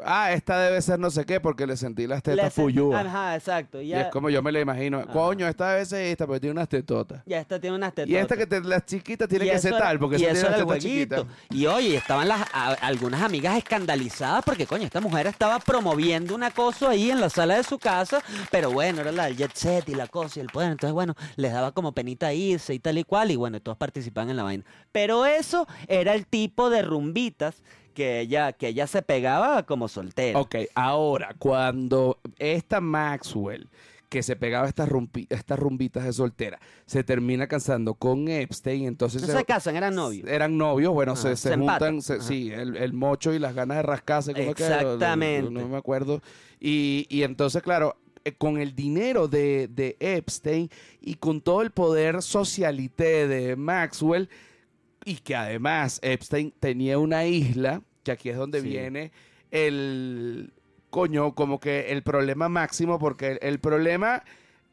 Ah, esta debe ser no sé qué porque le sentí las tetas fuyúas. Ajá, exacto. Y Ya, es como yo me la imagino. Coño, esta debe ser esta, pero tiene unas tetotas. ya esta tiene unas tetas. Y esta que te, las chiquitas tiene Y que ser tal, porque y eso tiene las tetas chiquitas. Y oye, estaban las, a- algunas amigas escandalizadas porque, coño, esta mujer estaba promoviendo un acoso ahí en la sala de su casa, pero bueno, era la del jet set y la cosa y el poder. Entonces, bueno, les daba como penita irse y tal y cual, y bueno, todos participaban en la vaina. Pero eso era el tipo de rumbitas que ella, que ella se pegaba como soltera. Ok, ahora, cuando esta Maxwell, que se pegaba estas, rumpi- estas rumbitas de soltera, se termina casando con Epstein, entonces... No se- se casan, eran novios. Eran novios, bueno, Ajá, se, se se juntan, sí, el, el mocho y las ganas de rascarse. ¿cómo es que? Exactamente. No, me acuerdo. Y, y entonces, claro, eh, con el dinero de, de Epstein y con todo el poder socialité de Maxwell, y que además Epstein tenía una isla, que aquí es donde Sí. viene el coño, como que el problema máximo, porque el, el problema,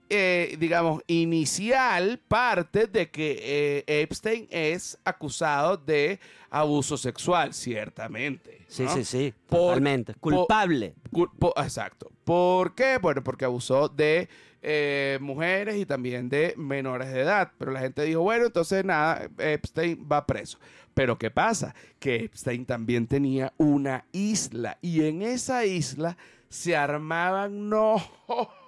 eh, digamos, inicial parte de que eh, Epstein es acusado de abuso sexual, ciertamente. Sí, ¿no? sí, sí, Por- totalmente. Culpable. Exacto. ¿Por qué? Bueno, porque abusó de eh, mujeres y también de menores de edad. Pero la gente dijo, bueno, entonces nada, Epstein va preso. Pero ¿qué pasa? Que Epstein también tenía una isla y en esa isla se armaban, (laughs) no,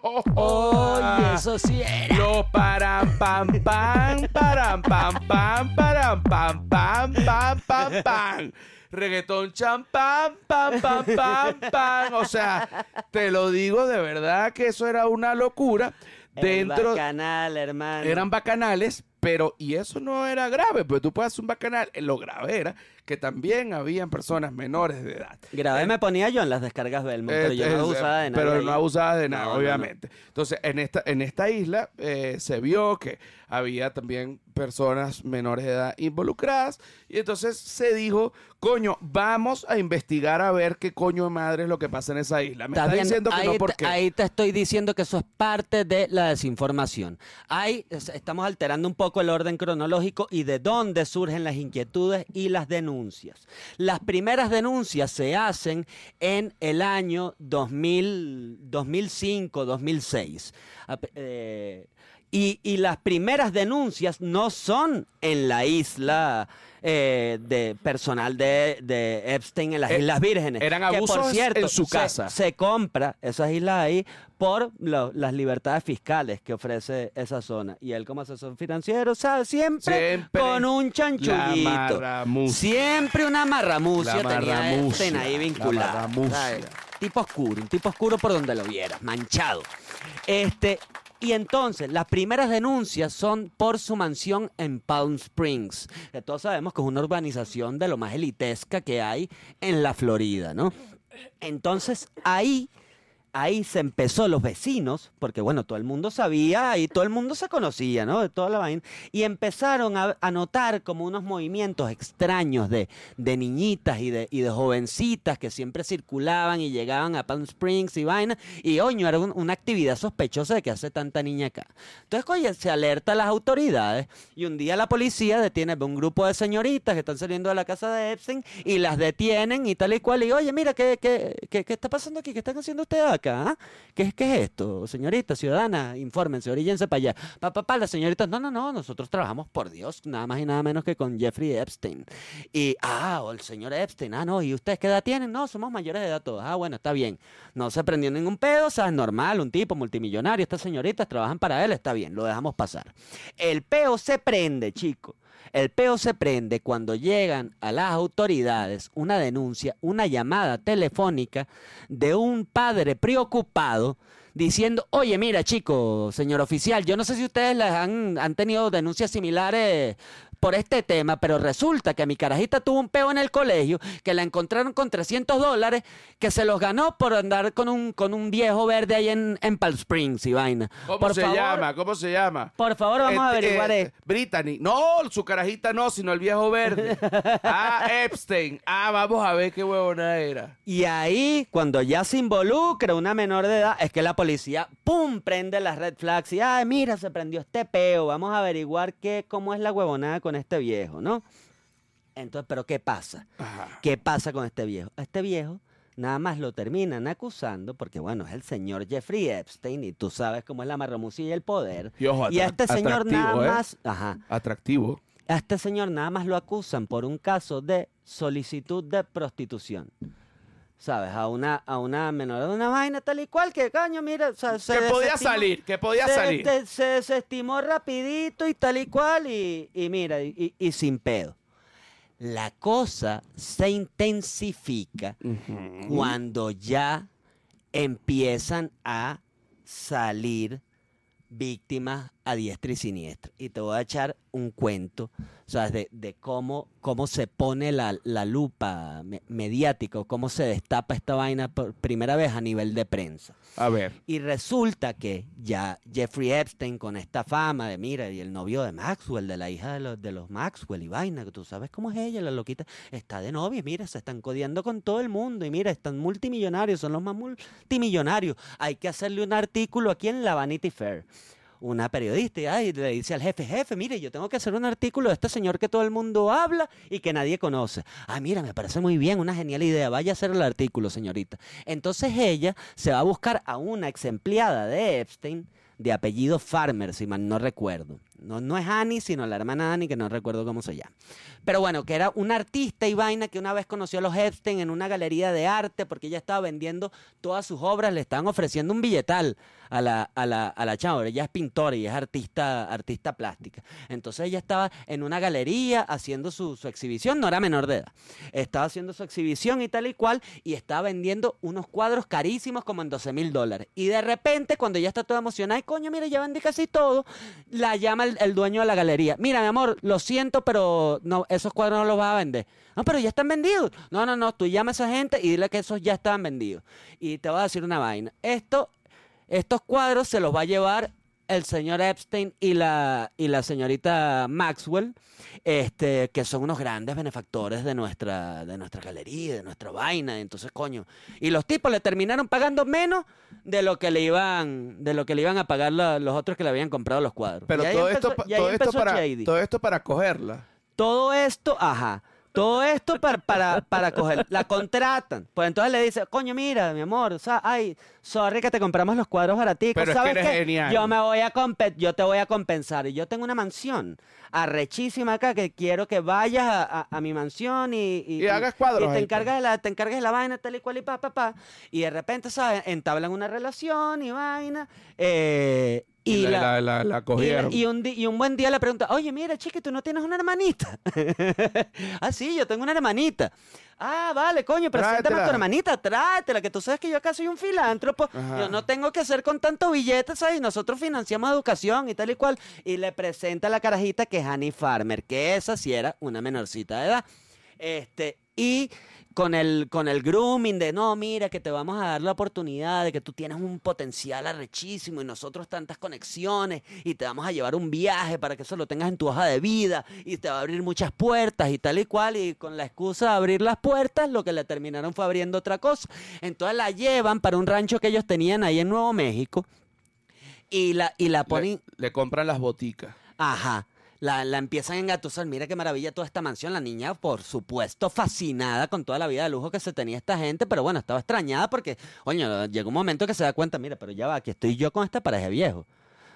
Oye, eso sí era. Lo param pam pam param pam pam param pam pam pam pam pam. Reggaetón champán pam pam pam pam. O sea, te lo digo de verdad que eso era una locura. Dentro El bacanal, hermano. eran bacanales, pero y eso no era grave, pues tú puedes hacer un bacanal. Lo grave era que también habían personas menores de edad. Grave me ponía yo en las descargas Belmont, pero yo Eh, no eh, abusaba de nada. Pero no abusaba de nada, No, no, no. obviamente. Entonces, en esta, en esta isla eh, se vio que había también personas menores de edad involucradas. Y entonces se dijo, coño, vamos a investigar a ver qué coño de madre es lo que pasa en esa isla. Me ¿Estás está diciendo que ahí, no porque. ahí te estoy diciendo que eso es parte de la desinformación. Ahí es- estamos alterando un poco el orden cronológico y de dónde surgen las inquietudes y las denuncias. Las primeras denuncias se hacen en el año 2000, 2005, 2006. Ap- eh, y, y las primeras denuncias no son en la isla eh, de personal de, de Epstein en las Eh, Islas Vírgenes. eran que, por abusos cierto, en su casa. Se, compra esas islas ahí por lo- las libertades fiscales que ofrece esa zona. Y él como asesor financiero, o sea, siempre, Siempre con un chanchullito. Siempre una marramucia tenía Epstein ahí la vinculada. Tipo oscuro, un tipo oscuro por donde lo vieras, manchado. Este, y entonces, las primeras denuncias son por su mansión en Palm Springs, que todos sabemos que es una urbanización de lo más elitesca que hay en la Florida, ¿no? Entonces, ahí, ahí se empezó los vecinos, porque bueno, todo el mundo sabía y todo el mundo se conocía, ¿no? De toda la vaina. Y empezaron a, notar como unos movimientos extraños de, de niñitas y de, y de jovencitas que siempre circulaban y llegaban a Palm Springs y vaina. Y, oño, era un- una actividad sospechosa de que hace tanta niña acá. Entonces, oye, se alerta a las autoridades y un día la policía detiene a un grupo de señoritas que están saliendo de la casa de Epstein y las detienen y tal y cual. Y, oye, mira, ¿qué, qué, qué, qué está pasando aquí? ¿Qué están haciendo ustedes? ¿Qué, es- ¿Qué es esto? Señorita, ciudadana, infórmense, oríllense para allá. Pa, pa, pa, las señoritas, no, no, no, nosotros trabajamos por Dios, nada más y nada menos que con Jeffrey Epstein. Y, ah, o el señor Epstein, ah, no, ¿y ustedes qué edad tienen? No, somos mayores de edad todos. Ah, bueno, está bien. No se prendió ningún pedo, o sea, es normal, un tipo multimillonario, estas señoritas trabajan para él, está bien, lo dejamos pasar. El peo se prende, chico. El peo se prende cuando llegan a las autoridades una denuncia, una llamada telefónica de un padre preocupado diciendo, oye, mira, chico, señor oficial, yo no sé si ustedes les han, han tenido denuncias similares por este tema, pero resulta que mi carajita tuvo un peo en el colegio, que la encontraron con 300 dólares, que se los ganó por andar con un, con un viejo verde ahí en, en Palm Springs y vaina. ¿Cómo por se favor, llama? ¿Cómo se llama? Por favor, vamos a Este, averiguar eh. Brittany. No, su carajita no, sino el viejo verde. (laughs) ah, Epstein. Ah, vamos a ver qué huevona era. Y ahí, cuando ya se involucra una menor de edad, es que la policía, ¡pum!, prende las red flags y, ay, mira, se prendió este peo, vamos a averiguar qué, cómo es la huevonada con este viejo, ¿no? Entonces, ¿pero qué pasa? Ajá. ¿Qué pasa con este viejo? Este viejo nada más lo terminan acusando, porque bueno, es el señor Jeffrey Epstein y tú sabes cómo es la marramucia y el poder. Y ojo, Y a este señor nada ¿eh? más, ajá, Atractivo. a este señor nada más lo acusan por un caso de solicitud de prostitución. ¿Sabes? A una, a una menor de una vaina tal y cual que, coño, mira, o sea, se que podía salir, que podía se, salir. de- se desestimó rapidito y tal y cual y, y mira, y, sin pedo. La cosa se intensifica cuando ya empiezan a salir víctimas a diestra y siniestra. Y te voy a echar un cuento, ¿sabes? De, de cómo, cómo se pone la, la lupa me- mediática, o cómo se destapa esta vaina por primera vez a nivel de prensa. A ver. Y resulta que ya Jeffrey Epstein con esta fama de, mira, y el novio de Maxwell, de la hija de los, de los Maxwell y vaina, que tú sabes cómo es ella, la loquita, está de novia, y mira, se están codeando con todo el mundo y mira, están multimillonarios, son los más multimillonarios. Hay que hacerle un artículo aquí en la Vanity Fair. Una periodista y le dice al jefe, jefe, mire, yo tengo que hacer un artículo de este señor que todo el mundo habla y que nadie conoce. Ah, mira, me parece muy bien, una genial idea, vaya a hacer el artículo, señorita. Entonces ella se va a buscar a una ex empleada de Epstein de apellido Farmer, si mal no recuerdo. No, no es Annie, sino la hermana Annie, que no recuerdo cómo se llama. Pero bueno, que era una artista y vaina que una vez conoció a los Epstein en una galería de arte porque ella estaba vendiendo todas sus obras, le estaban ofreciendo un billetal a la, a la, a la. Ella es pintora y es artista, artista plástica. Entonces ella estaba en una galería haciendo su, su exhibición, no era menor de edad. Estaba haciendo su exhibición y tal y cual, y estaba vendiendo unos cuadros carísimos como en 12 mil dólares. Y de repente, cuando ya está toda emocionada, y coño, mira, ya vendí casi todo, la llama el, el dueño de la galería. Mira, mi amor, lo siento, pero no, esos cuadros no los vas a vender. No, pero ya están vendidos. No, no, no, tú llama a esa gente y dile que esos ya estaban vendidos. Y te voy a decir una vaina. Esto, estos cuadros se los va a llevar el señor Epstein y la, y la señorita Maxwell, este, que son unos grandes benefactores de nuestra, de nuestra galería, de nuestra vaina. Entonces, coño. Y los tipos le terminaron pagando menos de lo que le iban, de lo que le iban a pagar la- los otros que le habían comprado los cuadros. Pero todo, empezó- esto, todo, esto para, todo esto para cogerla. Todo esto, ajá. Todo esto para, para, para coger. La contratan. Pues entonces le dice, coño, mira, mi amor, o sea, ay, sorry que te compramos los cuadros baraticos. Pero es que ¿Sabes eres qué? genial. Yo me voy a compe- yo te voy a compensar. Y yo tengo una mansión arrechísima acá que quiero que vayas a, a- a mi mansión y, Y hagas cuadros Y te ahí, encargas, de la, te encargas de la vaina, tal y cual y pa, pa, pa. Y de repente, ¿sabes? Entablan una relación y vaina. eh, y, Y la, la- la- la- la y, cogieron. y un, y un buen día le pregunta, oye, mira, chiqui, ¿tú no tienes una hermanita? (laughs) ah, sí, yo tengo una hermanita. Ah, vale, coño, preséntame a tu hermanita, tráetela, que tú sabes que yo acá soy un filántropo. Ajá. Yo no tengo que hacer con tanto billetes, ¿sabes? Nosotros financiamos educación y tal y cual. Y le presenta a la carajita que es Annie Farmer, que esa sí era una menorcita de edad. Este, y con el, con el grooming de, no, mira, que te vamos a dar la oportunidad de que tú tienes un potencial arrechísimo y nosotros tantas conexiones y te vamos a llevar un viaje para que eso lo tengas en tu hoja de vida y te va a abrir muchas puertas y tal y cual y con la excusa de abrir las puertas lo que le terminaron fue abriendo otra cosa. Entonces la llevan para un rancho que ellos tenían ahí en Nuevo México y la, y la Le, ponen... le compran las boticas. Ajá. La, la empiezan a engatusar. Mira qué maravilla toda esta mansión. La niña, por supuesto, fascinada con toda la vida de lujo que se tenía esta gente, pero bueno, estaba extrañada porque, oye, llegó un momento que se da cuenta, mira, pero ya va, aquí estoy yo con esta pareja viejo.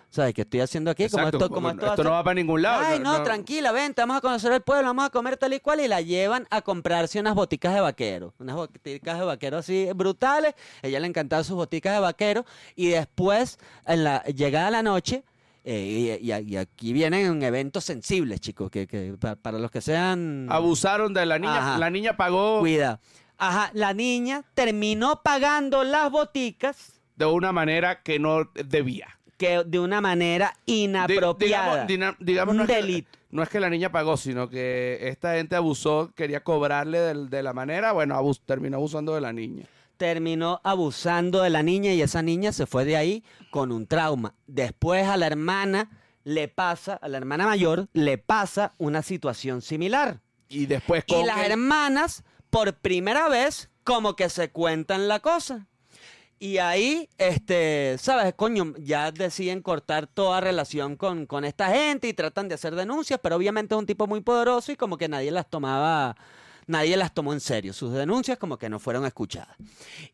¿Sabes qué estoy haciendo aquí? Como esto, como como esto, esto no va para ningún lado. Ay, no, tranquila, vente, vamos a conocer el pueblo, vamos a comer tal y cual. Y la llevan a comprarse unas boticas de vaquero. Unas boticas de vaquero así brutales. Ella le encantaban sus boticas de vaquero. Y después, en la llegada la noche, eh, y, y- y aquí vienen eventos sensibles, chicos, que, que pa- para los que sean... Abusaron de la niña. Ajá. La niña pagó Cuida. Ajá, la niña terminó pagando las boticas de una manera que no debía. que de una manera inapropiada. digamos, Un no, es que, delito. no es que la niña pagó, sino que esta gente abusó, quería cobrarle del- de, la manera, bueno, abus- terminó abusando de la niña. Terminó abusando de la niña y esa niña se fue de ahí con un trauma. Después a la hermana le pasa, a la hermana mayor le pasa una situación similar. Y después Y con las el- hermanas, por primera vez, como que se cuentan la cosa. Y ahí, este, ¿sabes? Coño, ya deciden cortar toda relación con, con esta gente y tratan de hacer denuncias, pero obviamente es un tipo muy poderoso y como que nadie las tomaba, nadie las tomó en serio. Sus denuncias como que no fueron escuchadas.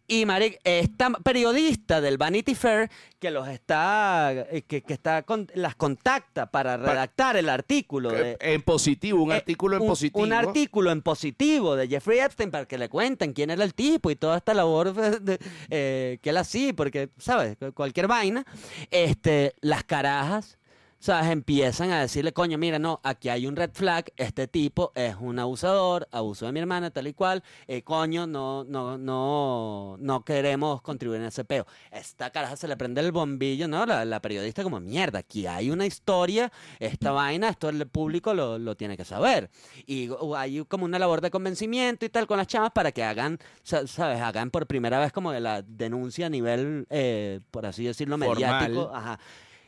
Y Maric, esta periodista del Vanity Fair que los está, eh, que, que está con- las contacta para redactar el artículo de, en positivo, un eh, artículo en un- positivo. Un artículo en positivo de Jeffrey Epstein para que le cuenten quién era el tipo y toda esta labor de- de- eh, que él hacía, porque, ¿sabes? Cu- Cualquier vaina. Este, las carajas, ¿sabes? Empiezan a decirle, coño, mira, no, aquí hay un red flag, este tipo es un abusador, abusó de mi hermana, tal y cual, eh, coño, no, no, no, no queremos contribuir en ese peo. Esta caraja se le prende el bombillo, ¿no? La, la periodista como, mierda, aquí hay una historia, esta vaina, esto el público lo, lo tiene que saber. Y uh, hay como una labor de convencimiento y tal con las chamas para que hagan, sa- ¿sabes? Hagan por primera vez como de la denuncia a nivel, eh, por así decirlo, Formal. mediático. Ajá,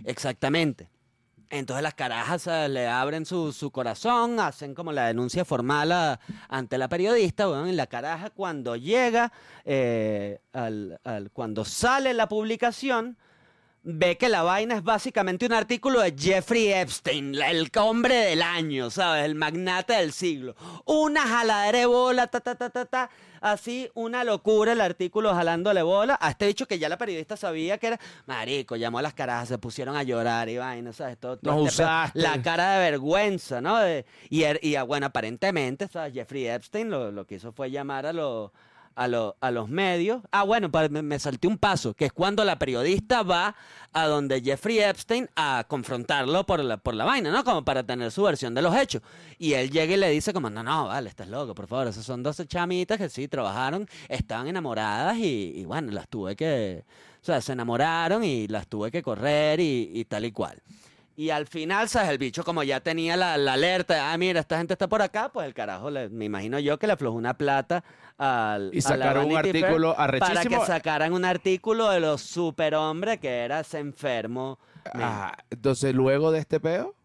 exactamente. Entonces las carajas le abren su, su corazón, hacen como la denuncia formal a- ante la periodista, bueno, y la caraja cuando llega, eh, al- al- cuando sale la publicación, ve que la vaina es básicamente un artículo de Jeffrey Epstein, el hombre del año, ¿sabes? El magnate del siglo. Una jaladera de bola, ta, ta, ta, ta, ta. Así, una locura el artículo jalándole bola a este bicho que ya la periodista sabía que era marico, llamó a las carajas, se pusieron a llorar y vaina, ¿sabes? Todo, todo Nos este usaste. La cara de vergüenza, ¿no? De- y, er- y, ah, bueno, aparentemente, ¿sabes? Jeffrey Epstein lo, lo que hizo fue llamar a los a, lo- a los medios. Ah, bueno, me, me salté un paso, que es cuando la periodista va a donde Jeffrey Epstein a confrontarlo por la, por la vaina, ¿no? Como para tener su versión de los hechos. Y él llega y le dice como, no, no, vale, estás loco, por favor. Esas son dos chamitas que sí trabajaron, estaban enamoradas y, y bueno, las tuve que... O sea, se enamoraron y las tuve que correr y, y tal y cual. Y al final, ¿sabes? El bicho como ya tenía la, la alerta, ah, mira, esta gente está por acá, pues el carajo, le- me imagino yo que le aflojó una plata al... Y sacaron un artículo Para que arrechísimo. sacaran un artículo de los superhombres que era ese enfermo. Ah, entonces, luego de este peo,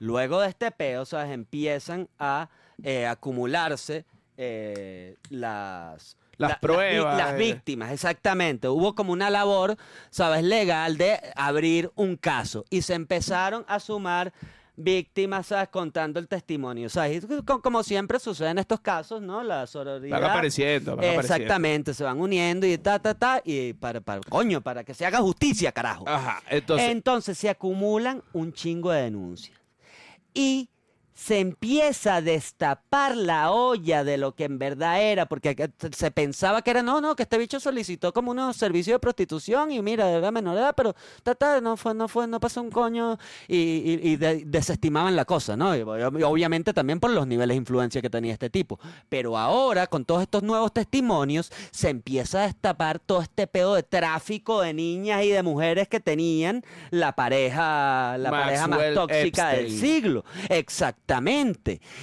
Luego de este peo, ¿sabes? Empiezan a eh, acumularse eh, las... Las la- pruebas, Las, eh. víctimas, exactamente. Hubo como una labor, ¿sabes? Legal de abrir un caso. Y se empezaron a sumar víctimas, ¿sabes? Contando el testimonio. ¿sabes? Y co- Como siempre sucede en estos casos, ¿no? La sororidad. Van apareciendo, van apareciendo. Exactamente, se van uniendo y ta, ta, ta, y para, para, coño, para que se haga justicia, carajo. Ajá, entonces, Entonces se acumulan un chingo de denuncias. Y se empieza a destapar la olla de lo que en verdad era, porque que- se pensaba que era, no, no, que este bicho solicitó como unos servicios de prostitución y mira, era menor edad, pero ta, ta, no fue, no fue, no pasó un coño y, y- y de- desestimaban la cosa, ¿no? Y ob- obviamente también por los niveles de influencia que tenía este tipo. Pero ahora, con todos estos nuevos testimonios, se empieza a destapar todo este pedo de tráfico de niñas y de mujeres que tenían la pareja, la pareja más tóxica del siglo.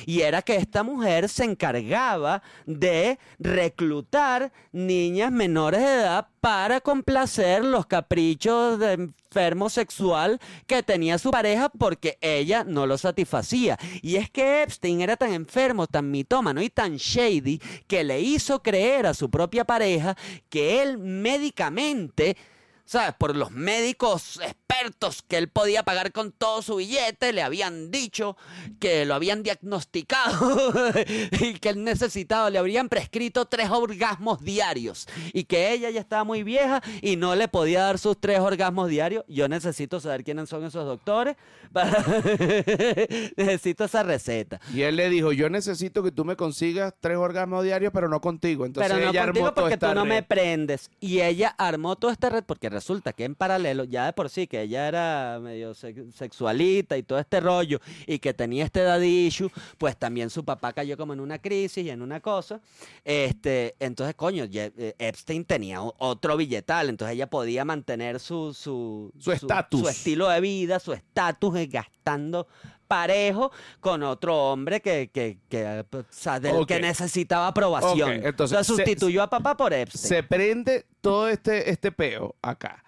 Y era que esta mujer se encargaba de reclutar niñas menores de edad para complacer los caprichos de enfermo sexual que tenía su pareja porque ella no lo satisfacía. Y es que Epstein era tan enfermo, tan mitómano y tan shady que le hizo creer a su propia pareja que él médicamente ¿sabes? Por los médicos expertos que él podía pagar con todo su billete, le habían dicho que lo habían diagnosticado (laughs) y que él necesitaba, le habrían prescrito tres orgasmos diarios y que ella ya estaba muy vieja y no le podía dar sus tres orgasmos diarios. Yo necesito saber quiénes son esos doctores. para- (laughs) necesito esa receta. y él le dijo, yo necesito que tú me consigas tres orgasmos diarios, pero no contigo. Entonces Pero no ella contigo armó toda porque esta tú no me prendes. Y ella armó toda esta red porque resulta que en paralelo, ya de por sí, que ella era medio se- sexualita y todo este rollo, y que tenía este daddy issue, pues también su papá cayó como en una crisis y en una cosa. Este, entonces, coño, eh, Epstein tenía otro billetal, entonces ella podía mantener su su Su estatus. su estilo de vida, su estatus, eh, gastando parejo con otro hombre que, que, que, eh, o sea, del Ok. que necesitaba aprobación. Ok, entonces, o sea, se- sustituyó a papá por Epstein. Se prende todo este, este peo acá.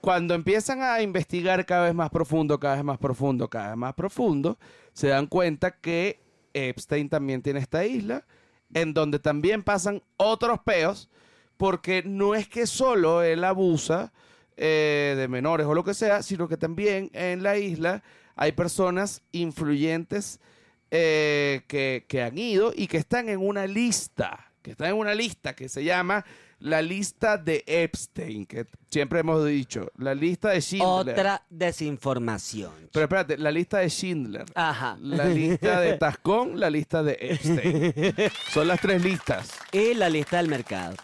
Cuando empiezan a investigar cada vez más profundo, cada vez más profundo, cada vez más profundo, se dan cuenta que Epstein también tiene esta isla, en donde también pasan otros peos, porque no es que solo él abusa eh, de menores o lo que sea, sino que también en la isla hay personas influyentes eh, que, que han ido y que están en una lista, que están en una lista que se llama la lista de Epstein, que siempre hemos dicho, la lista de Schindler. Otra desinformación. Pero espérate, la lista de Schindler. Ajá. La lista de Tascón, la lista de Epstein. (laughs) Son las tres listas. Y la lista del mercado.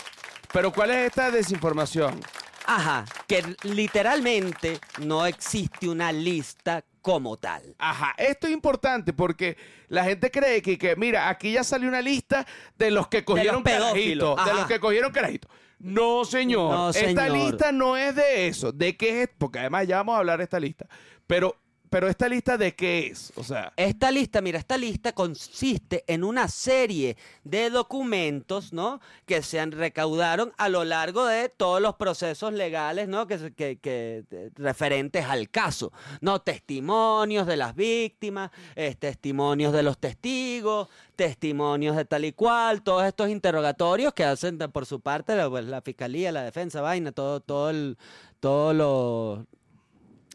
Pero ¿cuál es esta desinformación? Ajá. Que literalmente no existe una lista como tal. Ajá, esto es importante porque la gente cree que, que, mira, aquí ya salió una lista de los que cogieron pedófilos, carajitos, de los que cogieron carajitos. No, señor. No, Esta lista no es de eso. ¿De qué es? Porque además ya vamos a hablar de esta lista. Pero, pero esta lista de qué es? O sea, Esta lista, mira, esta lista consiste en una serie de documentos, ¿no? Que se han recaudaron a lo largo de todos los procesos legales, ¿no? Que, que, que- eh, referentes al caso, ¿no? Testimonios de las víctimas, eh, testimonios de los testigos, testimonios de tal y cual, todos estos interrogatorios que hacen por su parte la, pues, la fiscalía, la defensa, vaina, todo, todo el, todo lo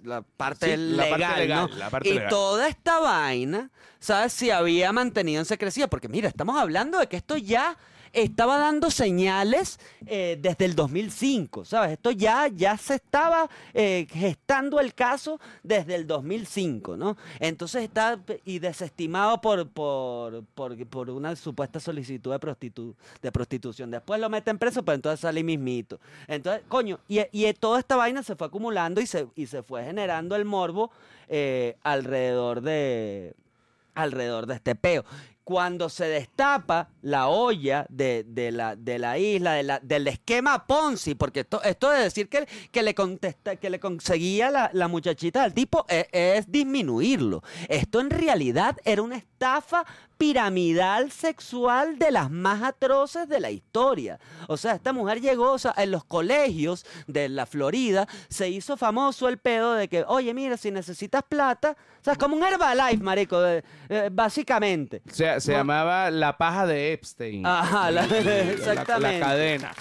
la parte Sí, la legal, parte legal, ¿no? la parte y legal. toda esta vaina, ¿sabes? Si había mantenido en secrecía, porque mira, estamos hablando de que esto ya estaba dando señales eh, desde el 2005, ¿sabes? Esto ya, ya se estaba eh, gestando el caso desde el 2005, ¿no? Entonces está y desestimado por, por, por, por una supuesta solicitud de, prostitu- de prostitución. Después lo meten preso, pero entonces sale mismito. Entonces, coño, y, y toda esta vaina se fue acumulando y se, y se fue generando el morbo eh, alrededor de alrededor de este peo. Cuando se destapa la olla de, de la, de la isla, de la- del esquema Ponzi, porque esto, esto de decir que, que, le, que le conseguía la, la muchachita del tipo es, es disminuirlo. Esto en realidad era una estafa piramidal sexual de las más atroces de la historia. O sea, esta mujer llegó o sea, en los colegios de la Florida, se hizo famoso el pedo de que, oye, mira, si necesitas plata, o sea, es como un Herbalife, marico, eh, eh, básicamente. se, se No. llamaba la paja de Epstein. Ajá, la- la- exactamente. La, cadena.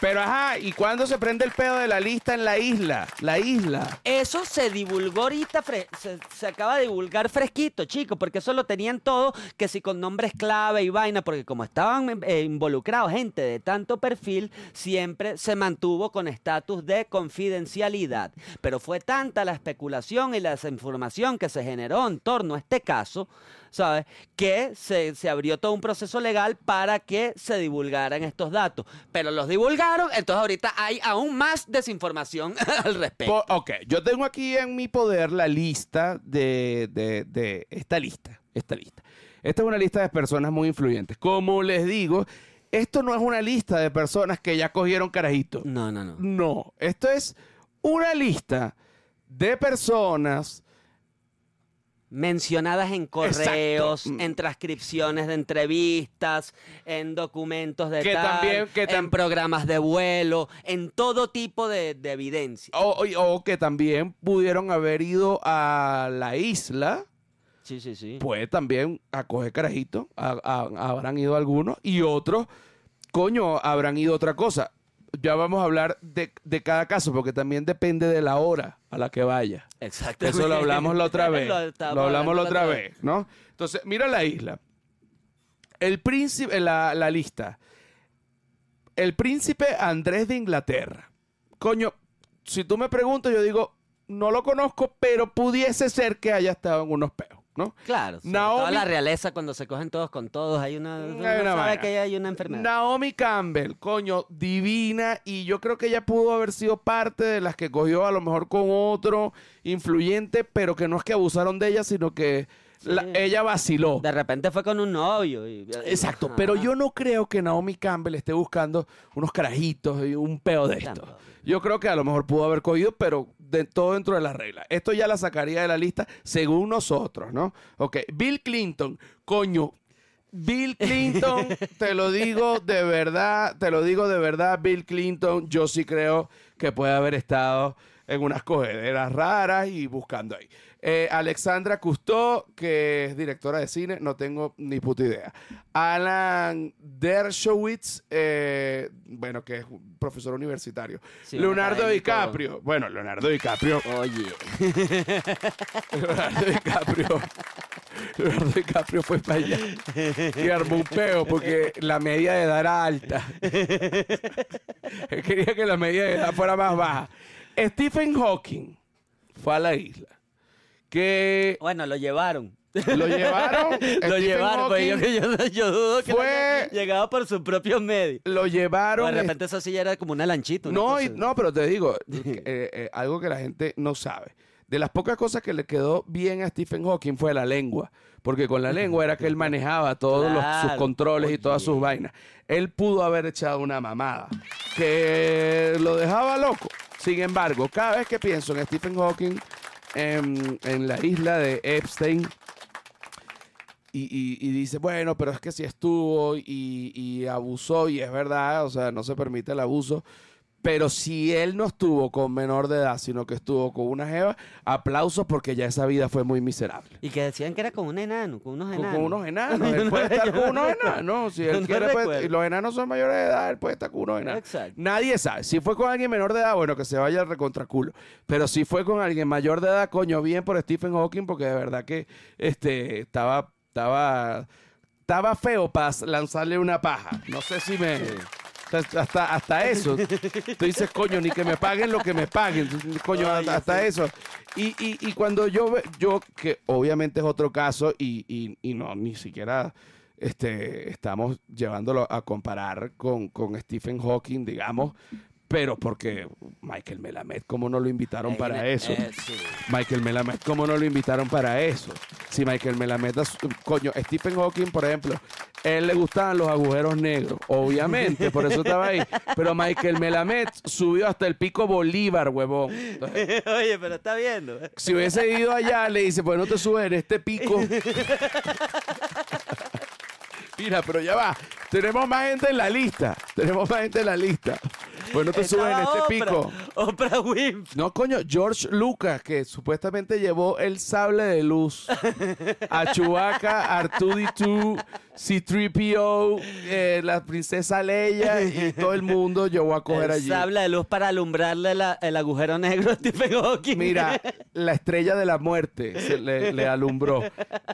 Pero ajá, ¿y cuándo se prende el pedo de la lista en la isla? La isla. Eso se divulgó ahorita, se, se acaba de divulgar fresquito, chicos, porque eso lo tenían todo, que si con nombres clave y vaina, porque como estaban eh, involucrados gente de tanto perfil, siempre se mantuvo con estatus de confidencialidad. Pero fue tanta la especulación y la desinformación que se generó en torno a este caso, ¿sabes? Que se, se abrió todo un proceso legal para que se divulgaran estos datos. Pero los divulgaron, entonces ahorita hay aún más desinformación (laughs) al respecto. Po- ok, yo tengo aquí en mi poder la lista de, de- de esta lista. Esta lista. Esta es una lista de personas muy influyentes. Como les digo, esto no es una lista de personas que ya cogieron carajito. No, no, no. No, esto es una lista de personas. Mencionadas en correos, Exacto. en transcripciones de entrevistas, en documentos de Que tal, también- que tam- en programas de vuelo, en todo tipo de, de evidencia. O, o- o que también pudieron haber ido a la isla. Sí, sí, sí. Pues también a coger carajito. a- a- habrán ido algunos. Y otros, coño, habrán ido otra cosa. Ya vamos a hablar de, de cada caso, porque también depende de la hora a la que vaya. Exacto. Eso lo hablamos la otra (laughs) vez. Lo hablamos la otra vez, ¿no? Entonces, mira la isla. El príncipe, la, la lista. El príncipe Andrés de Inglaterra. Coño, si tú me preguntas, yo digo, no lo conozco, pero pudiese ser que haya estado en unos peos, ¿no? Claro. Naomi- Toda la realeza, cuando se cogen todos con todos, hay una. Hay una sabe que hay una enfermedad. Naomi Campbell, coño, divina. Y yo creo que ella pudo haber sido parte de las que cogió a lo mejor con otro influyente, pero que no es que abusaron de ella, sino que la- ella vaciló. De repente fue con un novio. y- Exacto, Ajá. pero yo no creo que Naomi Campbell esté buscando unos carajitos y un peo de esto. Yo creo que a lo mejor pudo haber cogido, pero de todo dentro de las reglas. Esto ya la sacaría de la lista según nosotros, ¿no? Ok, Bill Clinton, coño. Bill Clinton, (laughs) te lo digo de verdad, te lo digo de verdad, Bill Clinton, yo sí creo que puede haber estado en unas cogederas raras y buscando ahí. Eh, Alexandra Cousteau, que es directora de cine, no tengo ni puta idea. Alan Dershowitz, eh, bueno, que es un profesor universitario. Sí, Leonardo. DiCaprio, bueno, Leonardo DiCaprio, Oye. (laughs) Leonardo DiCaprio, Leonardo DiCaprio fue para allá y armó un peo porque la media de edad era alta. Él quería que la media de edad fuera más baja. Stephen Hawking fue a la isla. Que Bueno, lo llevaron. lo llevaron. (laughs) lo llevaron, pues yo, yo- yo dudo que fue- llegado por sus propios medios. Lo O llevaron. de repente eso sí era como una lanchita. No, y- no, pero te digo, (laughs) eh, eh, algo que la gente no sabe. De las pocas cosas que le quedó bien a Stephen Hawking fue la lengua. Porque con la lengua era que él manejaba todos los- sus controles y todas sus vainas. Él pudo haber echado una mamada que lo dejaba loco. Sin embargo, cada vez que pienso en Stephen Hawking, en, la isla de Epstein, y, dice, bueno, pero es que si estuvo y abusó, y es verdad, o sea, no se permite el abuso. Pero si él no estuvo con menor de edad, sino que estuvo con una jeva, aplausos porque ya esa vida fue muy miserable. Y que decían que era con un enano, con unos enanos. con unos enanos. (laughs) Él puede estar con (laughs) no unos enanos. Si él no quiere, y los enanos son mayores de edad, él puede estar con unos enanos. Exacto. Nadie sabe. Si fue con alguien menor de edad, bueno, que se vaya al recontraculo. Pero si fue con alguien mayor de edad, coño, bien por Stephen Hawking, porque de verdad que este estaba, estaba, estaba feo para lanzarle una paja. No sé si me. Hasta, hasta eso. Tú dices, coño, ni que me paguen lo que me paguen. Coño, Ay, hasta, hasta sí. eso. Y, y, y cuando yo, yo, que obviamente es otro caso y, y, y no, ni siquiera este, estamos llevándolo a comparar con, con Stephen Hawking, digamos, pero porque Michael Melamed, ¿cómo no lo invitaron Ahí para viene- eso? eh, sí. Michael Melamed, ¿cómo no lo invitaron para eso? Si Michael Melamed, coño, Stephen Hawking, por ejemplo, él le gustaban los agujeros negros, obviamente, por eso estaba ahí. Pero Michael Melamed subió hasta el pico Bolívar, huevón. Entonces, (laughs) Oye, pero está viendo. si hubiese ido allá, le dice, pues no te subes en este pico. (laughs) Mira, pero ya va. Tenemos más gente en la lista. Tenemos más gente en la lista. Pues no te subes en Estaba este Oprah, pico. Oprah Winfrey. No, coño, George Lucas, que supuestamente llevó el sable de luz a (laughs) Chewbacca, R2D2, C-3PO, eh, la princesa Leia y todo el mundo llevó a coger El allí. sable de luz para alumbrarle la- el agujero negro a Stephen Hawking. Mira, la estrella de la muerte se le, le alumbró.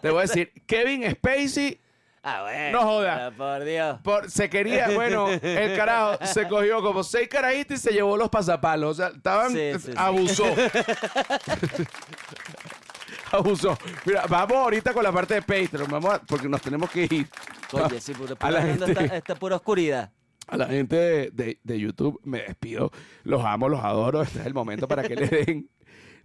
Te voy a decir, Kevin Spacey Ah, bueno. No joda. pero Por Dios. por- se quería, bueno, el (laughs) carajo se cogió como seis carajitos y se llevó los pasapalos. O sea, estaban, Sí, sí, sí. abusó. (laughs) abusó. Mira, vamos ahorita con la parte de Patreon, vamos a- porque nos tenemos que ir. Oye, sí, puro, A la gente- esta, esta pura oscuridad. A la gente de, de- de YouTube me despido. Los amo, los adoro. Este es el momento para que le den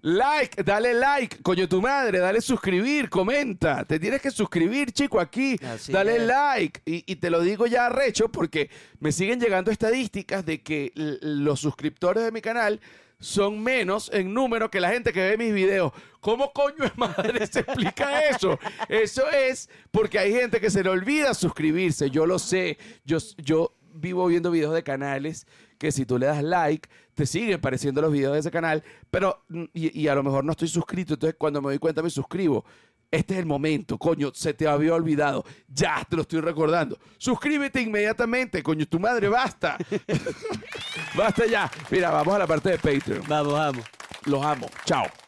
like. Dale like, coño tu madre. Dale suscribir, comenta. Te tienes que suscribir, chico, aquí. Así dale es. like. Y, y te lo digo ya recho porque me siguen llegando estadísticas de que los suscriptores de mi canal son menos en número que la gente que ve mis videos. ¿Cómo coño es madre se explica eso? Eso es porque hay gente que se le olvida suscribirse. Yo lo sé. Yo, yo vivo viendo videos de canales que si tú le das like, te siguen apareciendo los videos de ese canal, pero mm, y, y a lo mejor no estoy suscrito, entonces cuando me doy cuenta me suscribo. Este es el momento, coño, se te había olvidado. Ya te lo estoy recordando. Suscríbete inmediatamente, coño, tu madre, basta. (laughs) basta ya. Mira, vamos a la parte de Patreon. Vamos, vamos. Los amo. Chao.